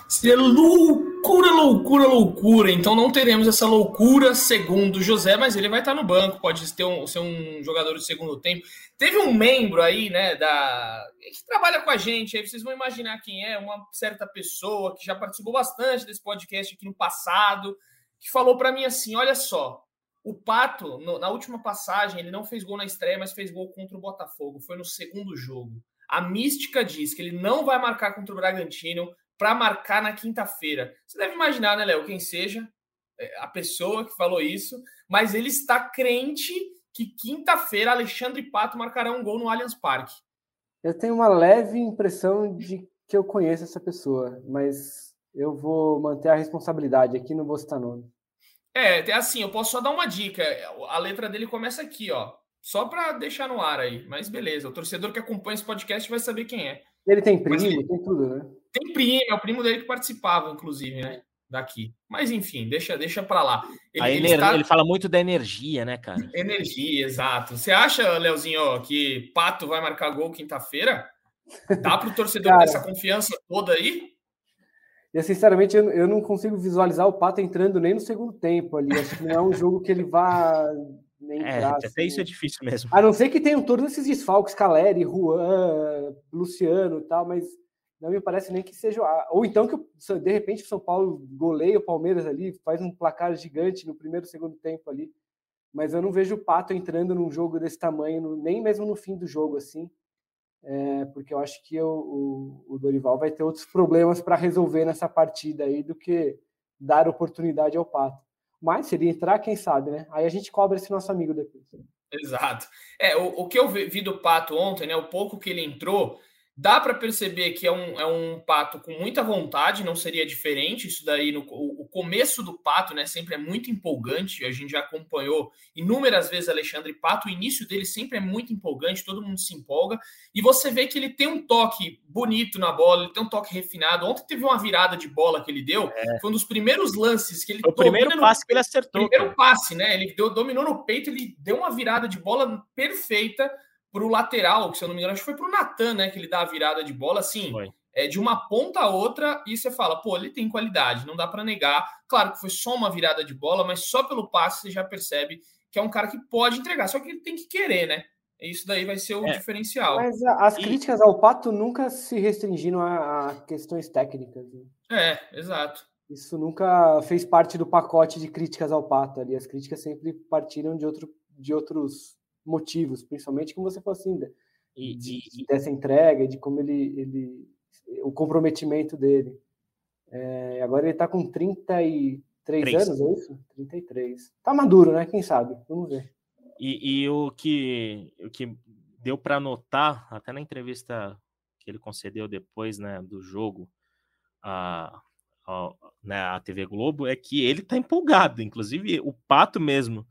Seria loucura, loucura, loucura. Então não teremos essa loucura segundo José, mas ele vai estar no banco, pode ter um, ser um jogador de segundo tempo. Teve um membro aí, né, da que trabalha com a gente, aí vocês vão imaginar quem é, uma certa pessoa que já participou bastante desse podcast aqui no passado, que falou para mim assim: olha só, o Pato, no, na última passagem, ele não fez gol na estreia, mas fez gol contra o Botafogo. Foi no segundo jogo. A mística diz que ele não vai marcar contra o Bragantino, para marcar na quinta-feira. Você deve imaginar, né, Léo, quem seja é, a pessoa que falou isso, mas ele está crente que quinta-feira Alexandre Pato marcará um gol no Allianz Parque. Eu tenho uma leve impressão de que eu conheço essa pessoa, mas eu vou manter a responsabilidade aqui, não vou citar nome. É, é assim, eu posso só dar uma dica. A letra dele começa aqui, ó. Só para deixar no ar aí. Mas beleza, o torcedor que acompanha esse podcast vai saber quem é. Ele tem primo, ele... tem tudo, né? Tem primo, é o primo dele que participava, inclusive, né? Daqui. Mas enfim, deixa, deixa para lá. Ele, ele, está... ele, fala muito da energia, né, cara? Energia, exato. Você acha, Leozinho, que Pato vai marcar gol quinta-feira? Dá para o torcedor cara, essa confiança toda aí? Eu, sinceramente, eu, eu não consigo visualizar o Pato entrando nem no segundo tempo ali. Acho que não é um jogo que ele vá nem é, até assim. isso é difícil mesmo. A não ser que tenham todos esses desfalques, Caleri, Juan, Luciano e tal, mas não me parece nem que seja. Ou então que de repente o São Paulo goleia o Palmeiras ali, faz um placar gigante no primeiro segundo tempo ali. Mas eu não vejo o Pato entrando num jogo desse tamanho, nem mesmo no fim do jogo, assim. É, porque eu acho que o, o, o Dorival vai ter outros problemas para resolver nessa partida aí do que dar oportunidade ao Pato. Mas se ele entrar, quem sabe, né? Aí a gente cobra esse nosso amigo depois. Exato. É, o, o que eu vi do Pato ontem, né? O pouco que ele entrou, Dá para perceber que é um, é um pato com muita vontade, não seria diferente. Isso daí, no, o, começo do pato, né, sempre é muito empolgante. A gente já acompanhou inúmeras vezes Alexandre Pato. O início dele sempre é muito empolgante, todo mundo se empolga. E você vê que ele tem um toque bonito na bola, ele tem um toque refinado. Ontem teve uma virada de bola que ele deu, é. foi um dos primeiros lances que ele. O primeiro passe no... que ele acertou. Primeiro passe, né? Ele deu, dominou no peito, ele deu uma virada de bola perfeita pro lateral, que se eu não me engano, acho que foi pro Natan, né? Que ele dá a virada de bola, assim, é, de uma ponta a outra, e você fala, pô, ele tem qualidade, não dá para negar. Claro que foi só uma virada de bola, mas só pelo passe você já percebe que é um cara que pode entregar, só que ele tem que querer, né? Isso daí vai ser o é, diferencial. Mas as críticas ao Pato nunca se restringiram a, a questões técnicas. Né? É, exato. Isso nunca fez parte do pacote de críticas ao Pato ali. As críticas sempre partiram de, outro, de outros motivos, principalmente como você falou assim, e, de, e, dessa entrega, de como ele, ele o comprometimento dele. É, agora ele está com 33 Três. anos, é isso? 33. Tá maduro, né? Quem sabe? Vamos ver. E, e o, que, o que deu para notar, até na entrevista que ele concedeu depois né, do jogo a, a, né, a TV Globo, é que ele tá empolgado. Inclusive, o Pato mesmo,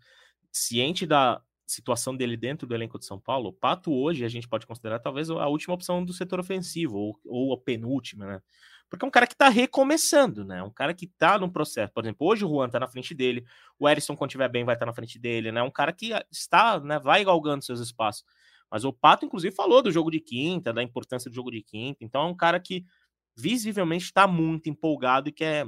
ciente da situação dele dentro do elenco de São Paulo, o Pato hoje a gente pode considerar talvez a última opção do setor ofensivo, ou, ou a penúltima, né? Porque é um cara que tá recomeçando, né? Um cara que tá num processo. Por exemplo, hoje o Juan tá na frente dele, o Erisson, quando estiver bem, vai estar tá na frente dele, né? Um cara que está, né, vai galgando seus espaços. Mas o Pato, inclusive, falou do jogo de quinta, da importância do jogo de quinta. Então é um cara que visivelmente está muito empolgado e quer,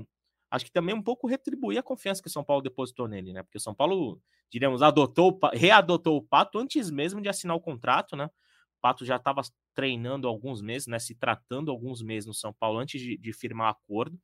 acho que também um pouco retribuir a confiança que o São Paulo depositou nele, né? Porque o São Paulo, diríamos, adotou, readotou o Pato antes mesmo de assinar o contrato, né? Pato já estava treinando alguns meses, né? Se tratando alguns meses no São Paulo antes de, de firmar acordo.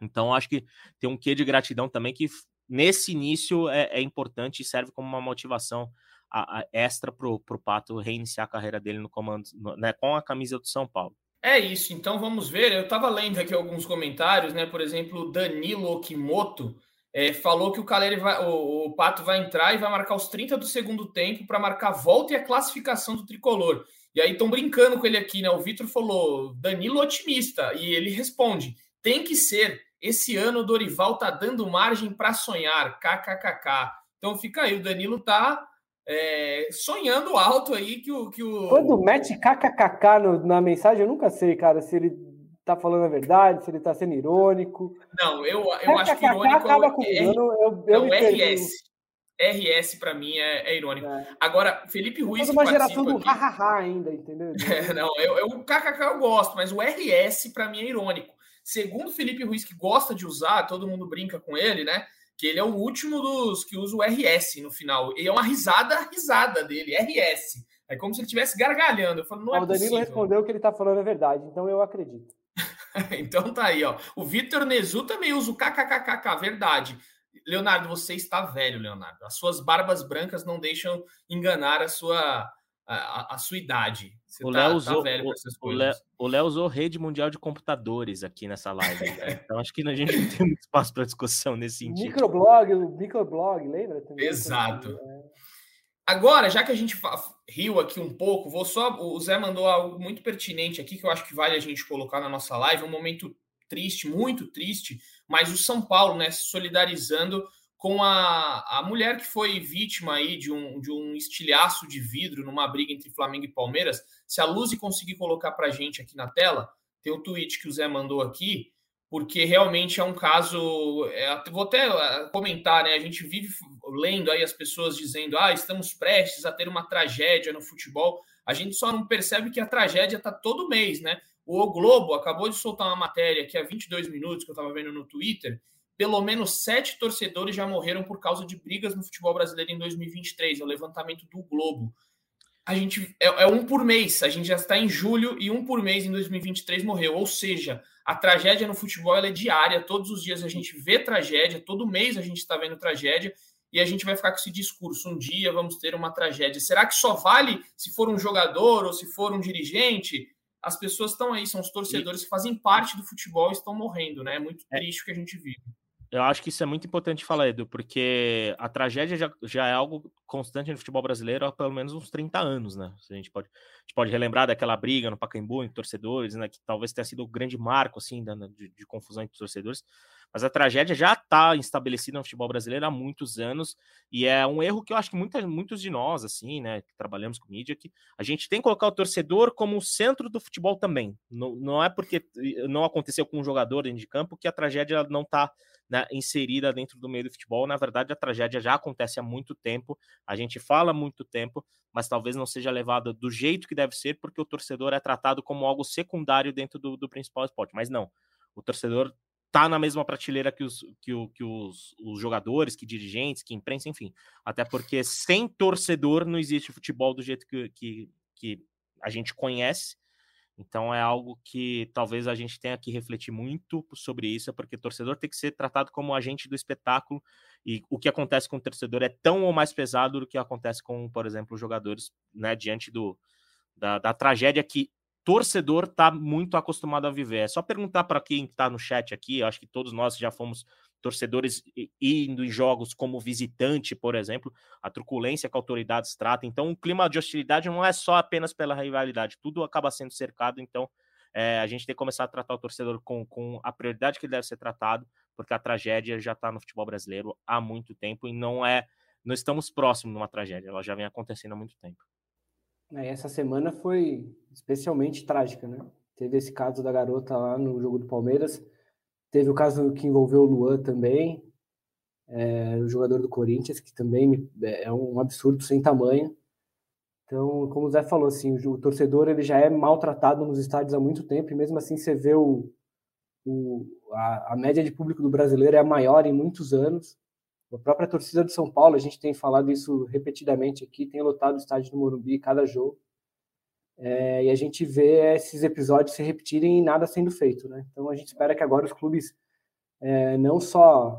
Então, acho que tem um quê de gratidão também que nesse início é, é importante e serve como uma motivação a, a extra para o Pato reiniciar a carreira dele no comando, no, né, com a camisa do São Paulo. É isso, então vamos ver. Eu estava lendo aqui alguns comentários, né? Por exemplo, Danilo Okimoto é, falou que o Caleri vai, o, o, Pato vai entrar e vai marcar os 30 do segundo tempo para marcar a volta e a classificação do tricolor. E aí estão brincando com ele aqui, né? O Vitor falou, Danilo otimista, e ele responde: tem que ser. Esse ano o Dorival tá dando margem para sonhar, kkkk. Então fica aí, o Danilo tá é, sonhando alto aí que o. Que o... Quando mete kkkk na mensagem, eu nunca sei, cara, se ele tá falando a verdade, se ele tá sendo irônico. Não, eu, eu acho que irônico acaba é, eu, eu, é o RS. RS para mim é, é irônico. É. Agora, Felipe Ruiz. Toda uma geração do hahaha ainda, entendeu? É, não, eu, eu, o KKK eu gosto, mas o RS para mim é irônico. Segundo Felipe Ruiz, que gosta de usar, todo mundo brinca com ele, né? Que ele é o último dos que usa o RS no final. E é uma risada, risada dele, RS. É como se ele estivesse gargalhando. Eu falo, não, não é o Danilo possível. respondeu que ele tá falando a verdade, então eu acredito. então tá aí, ó. O Vitor Nezu também usa o KKKKK, verdade. Leonardo, você está velho, Leonardo. As suas barbas brancas não deixam enganar a sua, a, a sua idade. Você o tá, Léo tá usou, velho o, o Léo usou rede mundial de computadores aqui nessa live. Né? Então acho que a gente não tem muito espaço para discussão nesse sentido. Microblog, o microblog, lembra? Também, Exato. Agora, já que a gente riu aqui um pouco, vou só. O Zé mandou algo muito pertinente aqui que eu acho que vale a gente colocar na nossa live. Um momento triste, muito triste, mas o São Paulo, né, se solidarizando com a, a mulher que foi vítima aí de um, de um estilhaço de vidro numa briga entre Flamengo e Palmeiras. Se a Luz conseguir colocar para gente aqui na tela, tem o tweet que o Zé mandou aqui, porque realmente é um caso. É, vou até é, comentar, né? A gente vive lendo aí as pessoas dizendo: ah, estamos prestes a ter uma tragédia no futebol. A gente só não percebe que a tragédia está todo mês, né? O Globo acabou de soltar uma matéria que há 22 minutos que eu estava vendo no Twitter. Pelo menos sete torcedores já morreram por causa de brigas no futebol brasileiro em 2023. É o levantamento do Globo. A gente é, é um por mês. A gente já está em julho e um por mês em 2023 morreu. Ou seja, a tragédia no futebol é diária. Todos os dias a gente vê tragédia. Todo mês a gente está vendo tragédia e a gente vai ficar com esse discurso. Um dia vamos ter uma tragédia. Será que só vale se for um jogador ou se for um dirigente? as pessoas estão aí, são os torcedores e... que fazem parte do futebol e estão morrendo, né? É muito é. triste o que a gente vive. Eu acho que isso é muito importante falar, Edu, porque a tragédia já, já é algo constante no futebol brasileiro há pelo menos uns 30 anos, né? A gente pode, a gente pode relembrar daquela briga no Pacaembu entre torcedores, né? Que talvez tenha sido o grande marco, assim, da, de, de confusão entre torcedores. Mas a tragédia já está estabelecida no futebol brasileiro há muitos anos, e é um erro que eu acho que muita, muitos de nós, assim, né, que trabalhamos com mídia, que a gente tem que colocar o torcedor como o centro do futebol também. Não, não é porque não aconteceu com um jogador dentro de campo que a tragédia não está né, inserida dentro do meio do futebol. Na verdade, a tragédia já acontece há muito tempo, a gente fala há muito tempo, mas talvez não seja levada do jeito que deve ser, porque o torcedor é tratado como algo secundário dentro do, do principal esporte. Mas não, o torcedor tá na mesma prateleira que os, que, o, que os, os jogadores, que dirigentes, que imprensa, enfim. Até porque sem torcedor não existe futebol do jeito que, que, que a gente conhece. Então é algo que talvez a gente tenha que refletir muito sobre isso, porque torcedor tem que ser tratado como agente do espetáculo e o que acontece com o torcedor é tão ou mais pesado do que acontece com, por exemplo, jogadores, né, diante do, da, da tragédia que torcedor está muito acostumado a viver. É só perguntar para quem está no chat aqui, acho que todos nós já fomos torcedores indo em jogos como visitante, por exemplo, a truculência que autoridades tratam. Então, o clima de hostilidade não é só apenas pela rivalidade, tudo acaba sendo cercado. Então, é, a gente tem que começar a tratar o torcedor com, com a prioridade que ele deve ser tratado, porque a tragédia já está no futebol brasileiro há muito tempo e não é, não estamos próximos de uma tragédia, ela já vem acontecendo há muito tempo. Essa semana foi especialmente trágica, né? Teve esse caso da garota lá no jogo do Palmeiras, teve o caso que envolveu o Luan também, é, o jogador do Corinthians, que também é um absurdo sem tamanho. Então, como o Zé falou, assim, o, o torcedor ele já é maltratado nos estádios há muito tempo, e mesmo assim você vê o, o a, a média de público do brasileiro é a maior em muitos anos. A própria torcida de São Paulo, a gente tem falado isso repetidamente aqui, tem lotado o estádio do Morumbi cada jogo. É, e a gente vê esses episódios se repetirem e nada sendo feito. Né? Então a gente espera que agora os clubes é, não só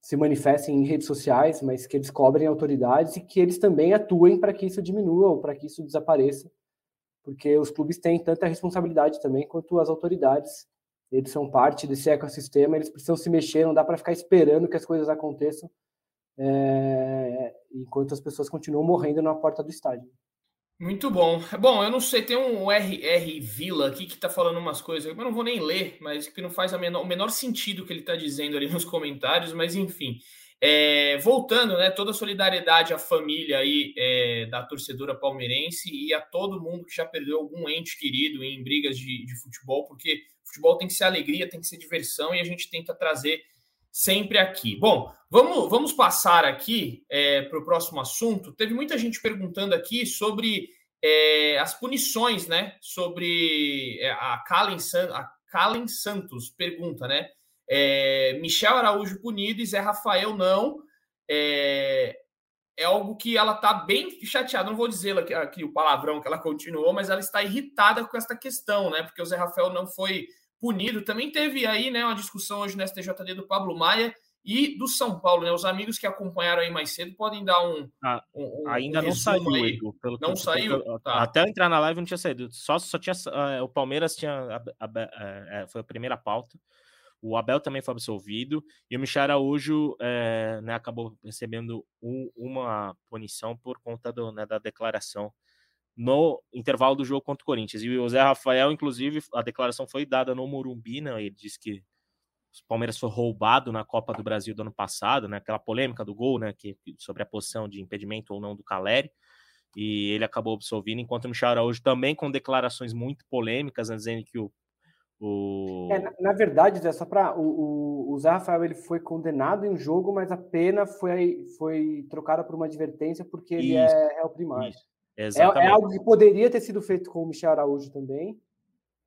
se manifestem em redes sociais, mas que eles cobrem autoridades e que eles também atuem para que isso diminua ou para que isso desapareça, porque os clubes têm tanta responsabilidade também quanto as autoridades. Eles são parte desse ecossistema, eles precisam se mexer, não dá para ficar esperando que as coisas aconteçam é, enquanto as pessoas continuam morrendo na porta do estádio. Muito bom. Bom, eu não sei, tem um RR Vila aqui que tá falando umas coisas, eu não vou nem ler, mas que não faz menor, o menor sentido que ele tá dizendo ali nos comentários, mas enfim. É, voltando, né, toda a solidariedade à família aí é, da torcedora palmeirense e a todo mundo que já perdeu algum ente querido em brigas de, de futebol, porque futebol tem que ser alegria, tem que ser diversão e a gente tenta trazer sempre aqui. Bom, vamos, vamos passar aqui é, para o próximo assunto. Teve muita gente perguntando aqui sobre é, as punições, né? Sobre é, a Kalen, a Kalen Santos pergunta, né? É, Michel Araújo punido e Zé Rafael não. É, é algo que ela está bem chateada. Não vou dizer aqui, aqui o palavrão que ela continuou, mas ela está irritada com esta questão, né? Porque o Zé Rafael não foi punido. Também teve aí né, uma discussão hoje no STJD do Pablo Maia e do São Paulo. Né? Os amigos que acompanharam aí mais cedo podem dar um. Ah, um ainda um não saiu, aí. Edu, pelo não saiu? Tá. Até eu entrar na live não tinha saído. Só, só tinha. Uh, o Palmeiras tinha. Uh, uh, foi a primeira pauta. O Abel também foi absolvido e o Michel Araújo é, né, acabou recebendo um, uma punição por conta do, né, da declaração no intervalo do jogo contra o Corinthians. E o Zé Rafael, inclusive, a declaração foi dada no Morumbi, né? Ele disse que o Palmeiras foi roubado na Copa do Brasil do ano passado, né? Aquela polêmica do gol, né? Que, sobre a posição de impedimento ou não do Caleri. E ele acabou absolvido, enquanto o Michel Araújo também com declarações muito polêmicas, né, dizendo que o. o... É, na, na, verdade, Zé, só para. O, o, o Zé Rafael ele foi condenado em um jogo, mas a pena foi, foi trocada por uma advertência porque ele isso, é réu primário. Isso. É, é, algo que poderia ter sido feito com o Michel Araújo também.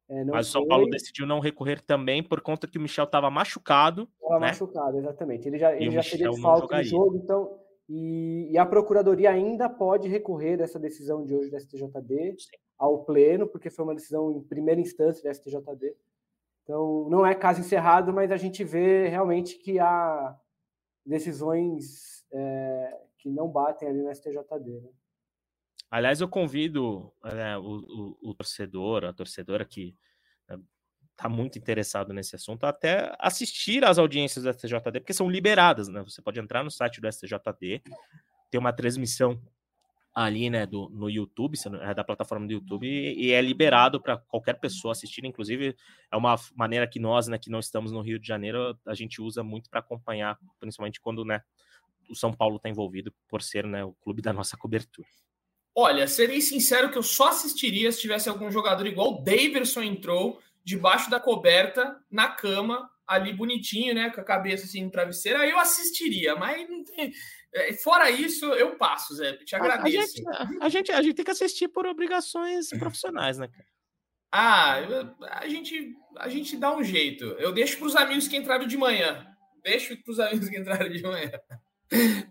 É, Mas o São Paulo decidiu não recorrer também por conta que o Michel estava machucado. Estava né? machucado, exatamente. Ele já, ele já seria falta no jogo, então. E, e, a Procuradoria ainda pode recorrer dessa decisão de hoje da STJD Sim. ao Pleno, porque foi uma decisão em primeira instância da STJD. Então, não é caso encerrado, mas a gente vê realmente que há decisões é, que não batem ali na STJD. Né? Aliás, eu convido né, o, o, o, torcedor, a torcedora que está né, muito interessado nesse assunto, até assistir às audiências do STJD, porque são liberadas, né? Você pode entrar no site do STJD, ter uma transmissão ali, né, do, no YouTube, é da plataforma do YouTube, e, e é liberado para qualquer pessoa assistir. Inclusive, é uma maneira que nós, né, que não estamos no Rio de Janeiro, a gente usa muito para acompanhar, principalmente quando, né, o São Paulo está envolvido por ser, né, o clube da nossa cobertura. Olha, serei sincero que eu só assistiria se tivesse algum jogador igual o Daverson entrou debaixo da coberta, na cama, ali bonitinho, né, com a cabeça assim no travesseiro, aí eu assistiria, mas não tem é, fora isso, eu passo, Zé. Te agradeço. A, a, gente, a, gente, a gente tem que assistir por obrigações profissionais, né, cara? Ah, eu, a, gente, a gente dá um jeito. Eu deixo para os amigos que entraram de manhã. Deixo para os amigos que entraram de manhã.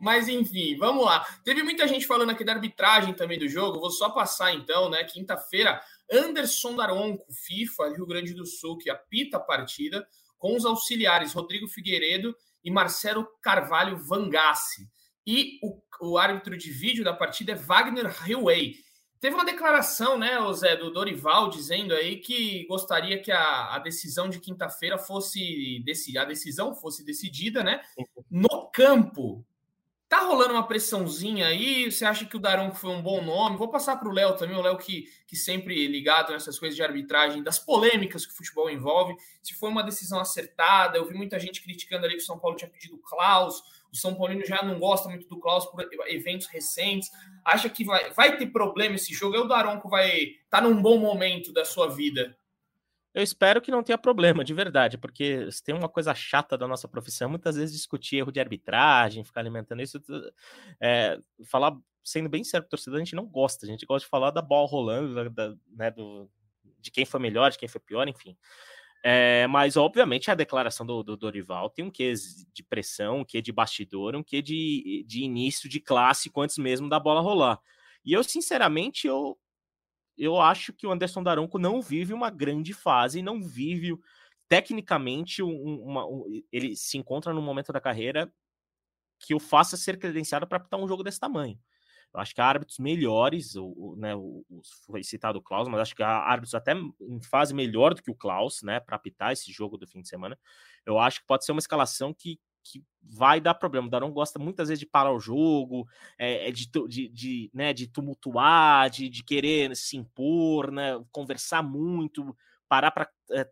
Mas enfim, vamos lá. Teve muita gente falando aqui da arbitragem também do jogo. Vou só passar então, né? Quinta-feira, Anderson Daronco, FIFA, Rio Grande do Sul, que apita a partida, com os auxiliares Rodrigo Figueiredo e Marcelo Carvalho Vangassi. E o, o árbitro de vídeo da partida é Wagner Hillway. Teve uma declaração, né, Zé, do Dorival, dizendo aí que gostaria que a, a decisão de quinta-feira fosse a decisão fosse decidida, né, no campo. Tá rolando uma pressãozinha aí? Você acha que o Daronco foi um bom nome? Vou passar para o Léo também, o Léo que, que sempre ligado nessas coisas de arbitragem, das polêmicas que o futebol envolve. Se foi uma decisão acertada, eu vi muita gente criticando ali que o São Paulo tinha pedido Klaus, o São Paulino já não gosta muito do Klaus por eventos recentes. Acha que vai, vai ter problema esse jogo? É o Daronco vai estar tá num bom momento da sua vida? Eu espero que não tenha problema, de verdade, porque tem uma coisa chata da nossa profissão, muitas vezes discutir erro de arbitragem, ficar alimentando isso, é, falar, sendo bem sério, torcedor, a gente não gosta, a gente gosta de falar da bola rolando, da, né, do, de quem foi melhor, de quem foi pior, enfim. É, mas, obviamente, a declaração do, do, Dorival tem um quê de pressão, um quê de bastidor, um quê de, de início de clássico antes mesmo da bola rolar. E eu, sinceramente, eu, eu acho que o Anderson Daronco não vive uma grande fase, não vive tecnicamente um, uma, um, ele se encontra num momento da carreira que o faça ser credenciado para apitar um jogo desse tamanho. Acho que há árbitros melhores, o, o né, o, foi citado o Klaus, mas acho que há árbitros até em fase melhor do que o Klaus, né, para apitar esse jogo do fim de semana. Eu acho que pode ser uma escalação que, que vai dar problema. O Darão gosta muitas vezes de parar o jogo, é, de, de, de, né, de tumultuar, de, de querer se impor, né, conversar muito, parar para é,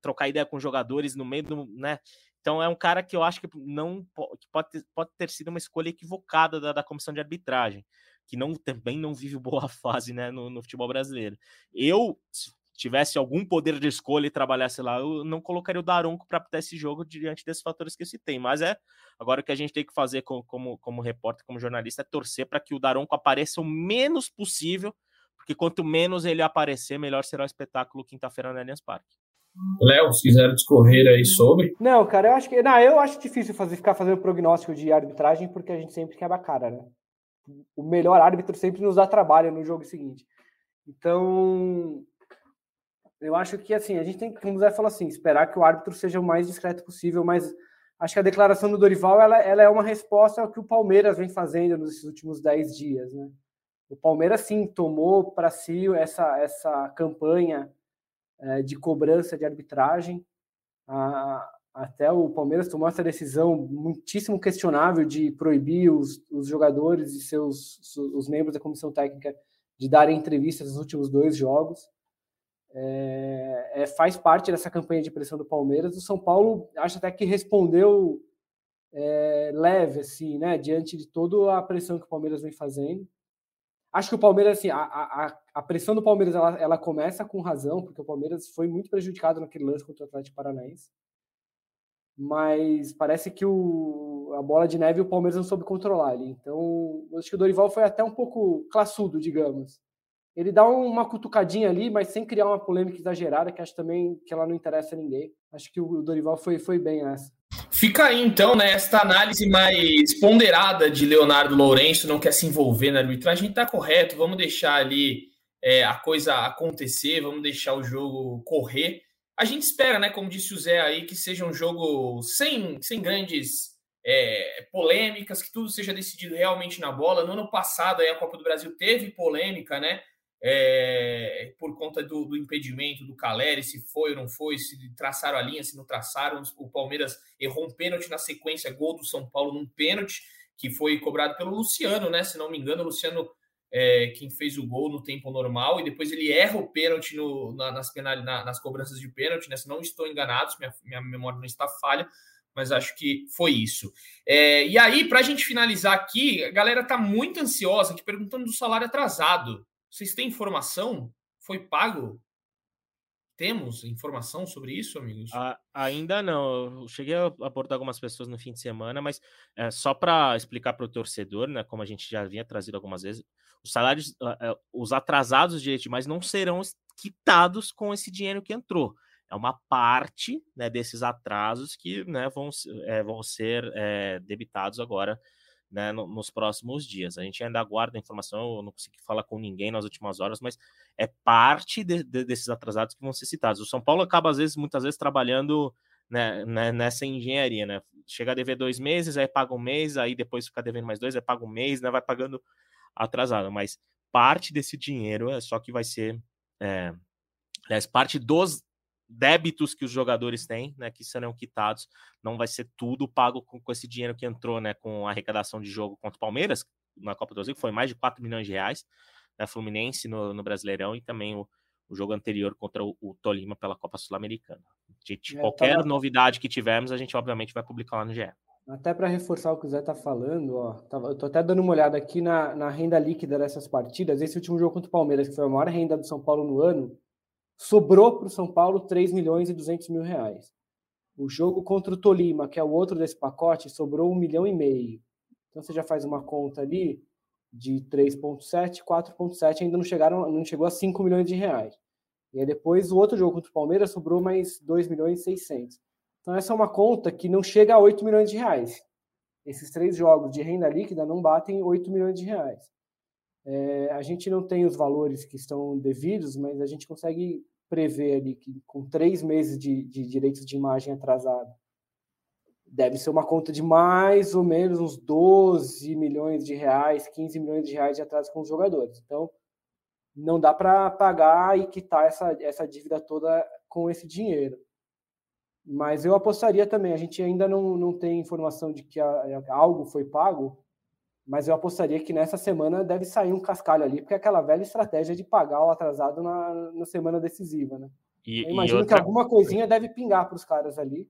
trocar ideia com jogadores no meio do. Né, então é um cara que eu acho que não que pode, ter, pode ter sido uma escolha equivocada da, da comissão de arbitragem, que não também não vive boa fase né, no, no futebol brasileiro. Eu, se tivesse algum poder de escolha e trabalhasse lá, eu não colocaria o Daronco para apitar esse jogo diante desses fatores que eu citei. Mas é agora o que a gente tem que fazer como, como, como repórter, como jornalista, é torcer para que o Daronco apareça o menos possível, porque quanto menos ele aparecer, melhor será o espetáculo quinta-feira no Allianz Parque. Léo, se quiser discorrer aí sobre. Não, cara, eu acho que. Não, eu acho difícil fazer, ficar fazendo prognóstico de arbitragem, porque a gente sempre quebra a cara, né? O melhor árbitro sempre nos dá trabalho no jogo seguinte. Então, eu acho que assim, a gente tem, como o Zé falou assim, esperar que o árbitro seja o mais discreto possível, mas acho que a declaração do Dorival ela, ela é uma resposta ao que o Palmeiras vem fazendo nos últimos dez dias, né? O Palmeiras sim tomou para si essa, essa campanha de cobrança de arbitragem. Até o Palmeiras tomou essa decisão muitíssimo questionável de proibir os, os jogadores e seus os membros da comissão técnica de darem entrevistas nos últimos dois jogos. É, é, faz parte dessa campanha de pressão do Palmeiras. O São Paulo acho até que respondeu é, leve, assim, né, diante de toda a pressão que o Palmeiras vem fazendo. Acho que o Palmeiras, assim, a, a, a pressão do Palmeiras ela, ela começa com razão, porque o Palmeiras foi muito prejudicado naquele lance contra o Atlético Paranaense. Mas parece que o, a bola de neve o Palmeiras não soube controlar ali. Então, acho que o Dorival foi até um pouco classudo, digamos. Ele dá uma cutucadinha ali, mas sem criar uma polêmica exagerada, que acho também que ela não interessa a ninguém. Acho que o Dorival foi, foi bem nessa. Fica aí, então, né, esta análise mais ponderada de Leonardo Lourenço, não quer se envolver na arbitragem, está correto, vamos deixar ali é, a coisa acontecer, vamos deixar o jogo correr. A gente espera, né, como disse o Zé aí, que seja um jogo sem, sem grandes é, polêmicas, que tudo seja decidido realmente na bola. No ano passado, aí, a Copa do Brasil teve polêmica, né? é, por conta do, do, impedimento do Caleri, se foi ou não foi, se traçaram a linha, se não traçaram. O Palmeiras errou um pênalti na sequência, gol do São Paulo num pênalti, que foi cobrado pelo Luciano, né? Se não me engano, o Luciano é, quem fez o gol no tempo normal e depois ele erra o pênalti no, na, nas, penal, na, nas cobranças de pênalti, né? Se não estou enganado, minha, minha memória não está falha, mas acho que foi isso. É, e aí, para a gente finalizar aqui, a galera está muito ansiosa aqui perguntando do salário atrasado. Vocês têm informação? Foi pago? Temos informação sobre isso, amigos? Ainda não. Eu cheguei a abordar algumas pessoas no fim de semana, mas é, só para explicar para o torcedor, né, como a gente já havia trazido algumas vezes, os salários, uh, uh, os atrasados de direitos mais não serão quitados com esse dinheiro que entrou. É uma parte né, desses atrasos que né, vão, é, vão ser é, debitados agora né, no, nos próximos dias. A gente ainda aguarda a informação, eu não consegui falar com ninguém nas últimas horas, mas é parte de, de, desses atrasados que vão ser citados. O São Paulo acaba, às vezes, muitas vezes, trabalhando né, né, nessa engenharia, né? Chega a dever dois meses, aí paga um mês, aí depois fica devendo mais dois, aí paga um mês, né? Vai pagando atrasado. Mas parte desse dinheiro é só que vai ser. É, aliás, parte dos débitos que os jogadores têm, né, que serão quitados, não vai ser tudo pago com, com esse dinheiro que entrou, né, com a arrecadação de jogo contra o Palmeiras na Copa do Brasil, que foi mais de 4 milhões de reais, né, Fluminense no, no Brasileirão e também o, o jogo anterior contra o, o Tolima pela Copa Sul-Americana. De, de é, qualquer tava... novidade que tivermos, a gente obviamente vai publicar lá no GE. Até para reforçar o que o Zé está falando, ó, tava, eu tô até dando uma olhada aqui na, na renda líquida dessas partidas. Esse último jogo contra o Palmeiras, que foi a maior renda do São Paulo no ano, sobrou para o São Paulo 3 milhões e 200 mil reais. O jogo contra o Tolima, que é o outro desse pacote, sobrou um milhão e meio. Então você já faz uma conta ali de 3,7, 4,7, ainda não chegaram, não chegou a 5 milhões de reais. E aí depois o outro jogo contra o Palmeiras sobrou mais 2 milhões e 600. Então essa é uma conta que não chega a 8 milhões de reais. Esses três jogos de renda líquida não batem 8 milhões de reais. É, a gente não tem os valores que estão devidos, mas a gente consegue prever ali que com três meses de, de direitos de imagem atrasado, deve ser uma conta de mais ou menos uns 12 milhões de reais, 15 milhões de reais de atraso com os jogadores. Então, não dá para pagar e quitar essa, essa dívida toda com esse dinheiro. Mas eu apostaria também, a gente ainda não, não tem informação de que a, a, algo foi pago, mas eu apostaria que nessa semana deve sair um cascalho ali, porque é aquela velha estratégia de pagar o atrasado na, na semana decisiva, né? E, eu imagino outra... que alguma coisinha deve pingar para os caras ali,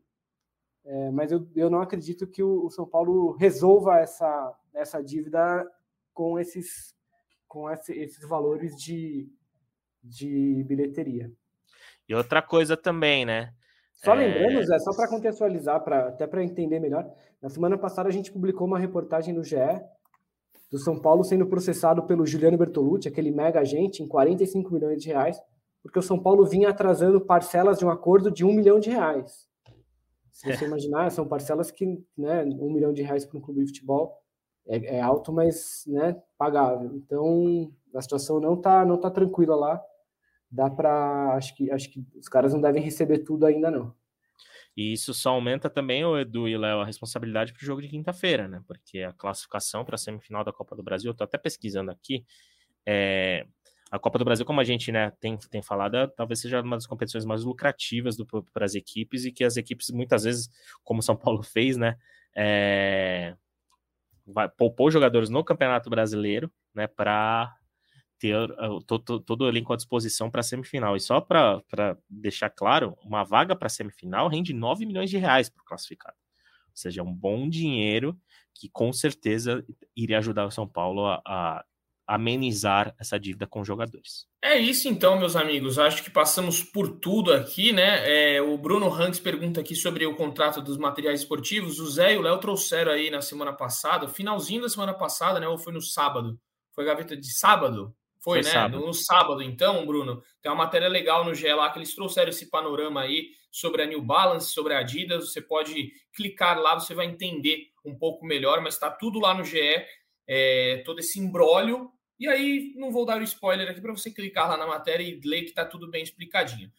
é, mas eu, eu não acredito que o, o, São Paulo resolva essa, essa dívida com esses, com esse, esses valores de, de bilheteria. E outra coisa também, né? Só lembrando, é... Zé, só para contextualizar, pra, até para entender melhor, na semana passada a gente publicou uma reportagem no GE do São Paulo sendo processado pelo Juliano Bertolucci, aquele mega agente, em 45 milhões de reais, porque o São Paulo vinha atrasando parcelas de um acordo de um milhão de reais. Se você é. imaginar, são parcelas que, né, um milhão de reais para um clube de futebol é, é, alto, mas, né, pagável. Então, a situação não tá, não tá tranquila lá. Dá para, acho que, acho que os caras não devem receber tudo ainda não. E isso só aumenta também, o Edu e Léo, a responsabilidade para o jogo de quinta-feira, né? Porque a classificação para a semifinal da Copa do Brasil, eu estou até pesquisando aqui, é, a Copa do Brasil, como a gente né, tem, tem falado, é, talvez seja uma das competições mais lucrativas para as equipes e que as equipes, muitas vezes, como São Paulo fez, né? É, vai, poupou jogadores no Campeonato Brasileiro né, para ter uh, todo, o elenco à disposição para a semifinal. E só para deixar claro, uma vaga para a semifinal rende 9 milhões de reais para o classificado. Ou seja, é um bom dinheiro que com certeza iria ajudar o São Paulo a, a amenizar essa dívida com jogadores. É isso então, meus amigos. Acho que passamos por tudo aqui, né? É, o Bruno Hanks pergunta aqui sobre o contrato dos materiais esportivos. O Zé e o Léo trouxeram aí na semana passada, finalzinho da semana passada, né? Ou foi no sábado? Foi gaveta de sábado? Foi, Foi né? Sábado. No sábado, então, Bruno, tem uma matéria legal no GE lá que eles trouxeram esse panorama aí sobre a New Balance, sobre a Adidas. Você pode clicar lá, você vai entender um pouco melhor, mas está tudo lá no GE, é, todo esse embrólio. E aí, não vou dar o spoiler aqui para você clicar lá na matéria e ler que está tudo bem explicadinho.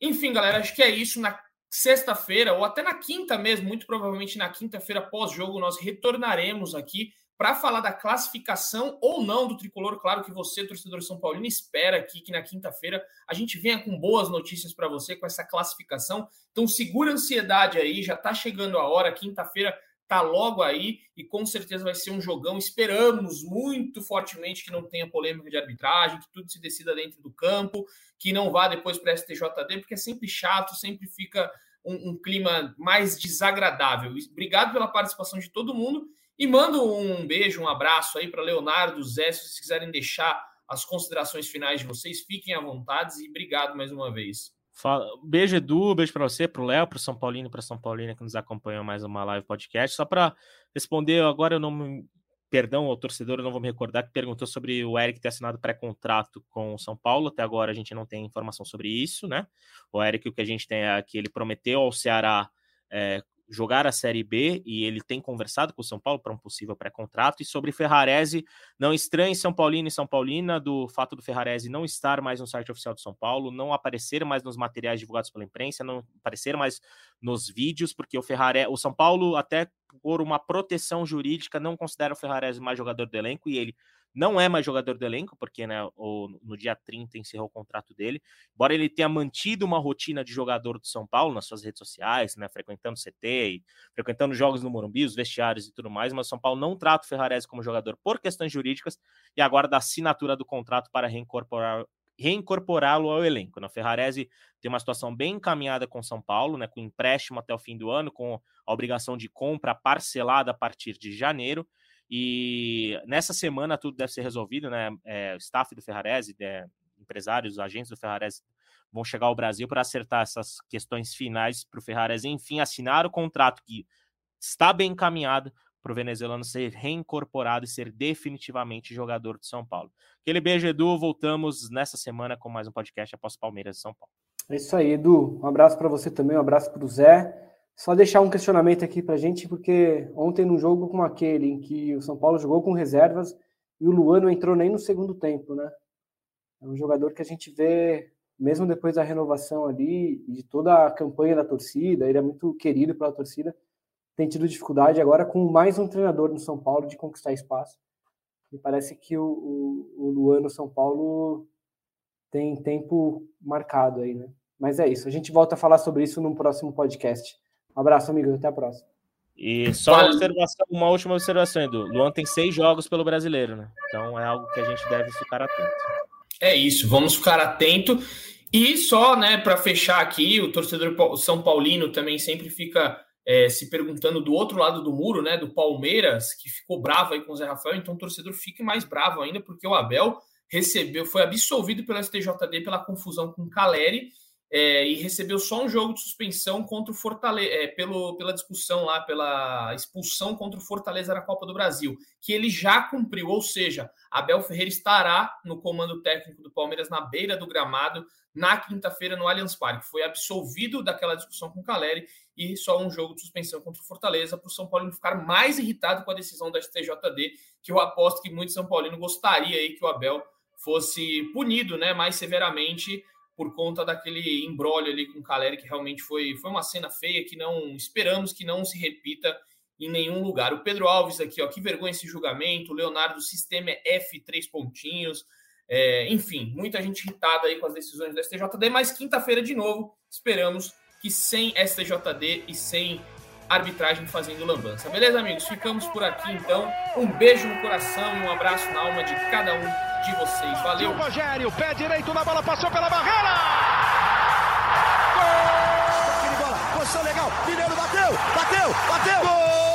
Enfim, galera, acho que é isso. Na sexta-feira, ou até na quinta mesmo, muito provavelmente na quinta-feira pós-jogo, nós retornaremos aqui para falar da classificação ou não do tricolor. Claro que você, torcedor São Paulino, espera aqui que na quinta-feira a gente venha com boas notícias para você com essa classificação. Então segura a ansiedade aí, já está chegando a hora. Quinta-feira tá logo aí e com certeza vai ser um jogão. Esperamos muito fortemente que não tenha polêmica de arbitragem, que tudo se decida dentro do campo, que não vá depois para STJD, porque é sempre chato, sempre fica um, um, clima mais desagradável. Obrigado pela participação de todo mundo e mando um beijo, um abraço aí para Leonardo, Zé, se vocês quiserem deixar as considerações finais de vocês, fiquem à vontade e obrigado mais uma vez. Fala, beijo, Edu, beijo para você, para o Léo, para o São Paulino, para São Paulina que nos acompanhou mais uma live podcast. Só para responder, agora eu não me. Perdão ao torcedor, eu não vou me recordar, que perguntou sobre o Eric ter assinado pré-contrato com o São Paulo. Até agora a gente não tem informação sobre isso, né? O Eric, o que a gente tem é que ele prometeu ao Ceará é, jogar a Série B e ele tem conversado com o São Paulo para um possível pré-contrato. E sobre Ferrarese, não estranhe São Paulino e São Paulina do fato do Ferrarese não estar mais no site oficial do São Paulo, não aparecer mais nos materiais divulgados pela imprensa, não aparecer mais nos vídeos, porque o Ferrarese, o São Paulo, até por uma proteção jurídica, não considera o Ferrarese mais jogador do elenco e ele não é mais jogador do elenco, porque né, o, no dia 30 encerrou o contrato dele. Embora ele tenha mantido uma rotina de jogador do São Paulo nas suas redes sociais, né, frequentando CT, e frequentando jogos no Morumbi, os vestiários e tudo mais, mas o São Paulo não trata o Ferrarese como jogador por questões jurídicas e agora da assinatura do contrato para reincorporar reincorporá-lo ao elenco. Na né? Ferrarese tem uma situação bem encaminhada com São Paulo, né, com empréstimo até o fim do ano, com a obrigação de compra parcelada a partir de janeiro. E nessa semana tudo deve ser resolvido, né? É, staff do Ferrarese, é, empresários, agentes do Ferrarese vão chegar ao Brasil para acertar essas questões finais para o Ferrarese, enfim, assinar o contrato que está bem encaminhado para o venezuelano ser reincorporado e ser definitivamente jogador de São Paulo. Aquele beijo, Edu. Voltamos nessa semana com mais um podcast após Palmeiras de São Paulo. É isso aí, Edu. Um abraço para você também, um abraço para o Zé. Só deixar um questionamento aqui para gente, porque ontem no jogo como aquele, em que o São Paulo jogou com reservas e o Luan não entrou nem no segundo tempo, né? É um jogador que a gente vê, mesmo depois da renovação ali, de toda a campanha da torcida, ele é muito querido pela torcida, tem tido dificuldade agora com mais um treinador no São Paulo de conquistar espaço. E parece que o, o, o São Paulo tem tempo marcado aí, né? Mas é isso, a gente volta a falar sobre isso no próximo podcast. Um abraço, amigo. Até a próxima. E só uma, observação, uma última observação, Edu. Luan tem seis jogos pelo brasileiro, né? Então é algo que a gente deve ficar atento. É isso, vamos ficar atento. E só, né, para fechar aqui, o torcedor São Paulino também sempre fica é, se perguntando do outro lado do muro, né, do Palmeiras, que ficou bravo aí com o Zé Rafael. Então o torcedor fique mais bravo ainda, porque o Abel recebeu, foi absolvido pela STJD pela confusão com o Caleri é, e recebeu só um jogo de suspensão contra o Fortaleza, é, pelo, pela discussão lá, pela expulsão contra o Fortaleza na Copa do Brasil, que ele já cumpriu, ou seja, Abel Ferreira estará no comando técnico do Palmeiras na beira do gramado na quinta-feira no Allianz Parque. Foi absolvido daquela discussão com o Caleri e só um jogo de suspensão contra o Fortaleza para o São Paulo ficar mais irritado com a decisão da STJD, que eu aposto que muito São Paulino gostaria aí que o Abel fosse punido né, mais severamente por conta daquele embrólio ali com o Caleri, que realmente foi, foi uma cena feia que não esperamos que não se repita em nenhum lugar. O Pedro Alves aqui, ó, que vergonha esse julgamento. O Leonardo, o sistema é F, três pontinhos. É, enfim, muita gente irritada aí com as decisões do STJD, mas quinta-feira de novo, esperamos que sem STJD e sem arbitragem fazendo lambança. Beleza, amigos? Ficamos por aqui então. Um beijo no coração e um abraço na alma de cada um de vocês. Valeu. O Rogério, pé direito na bola, passou pela barreira. Gol! Bola, posição legal. Mineiro bateu, bateu, bateu. Gol!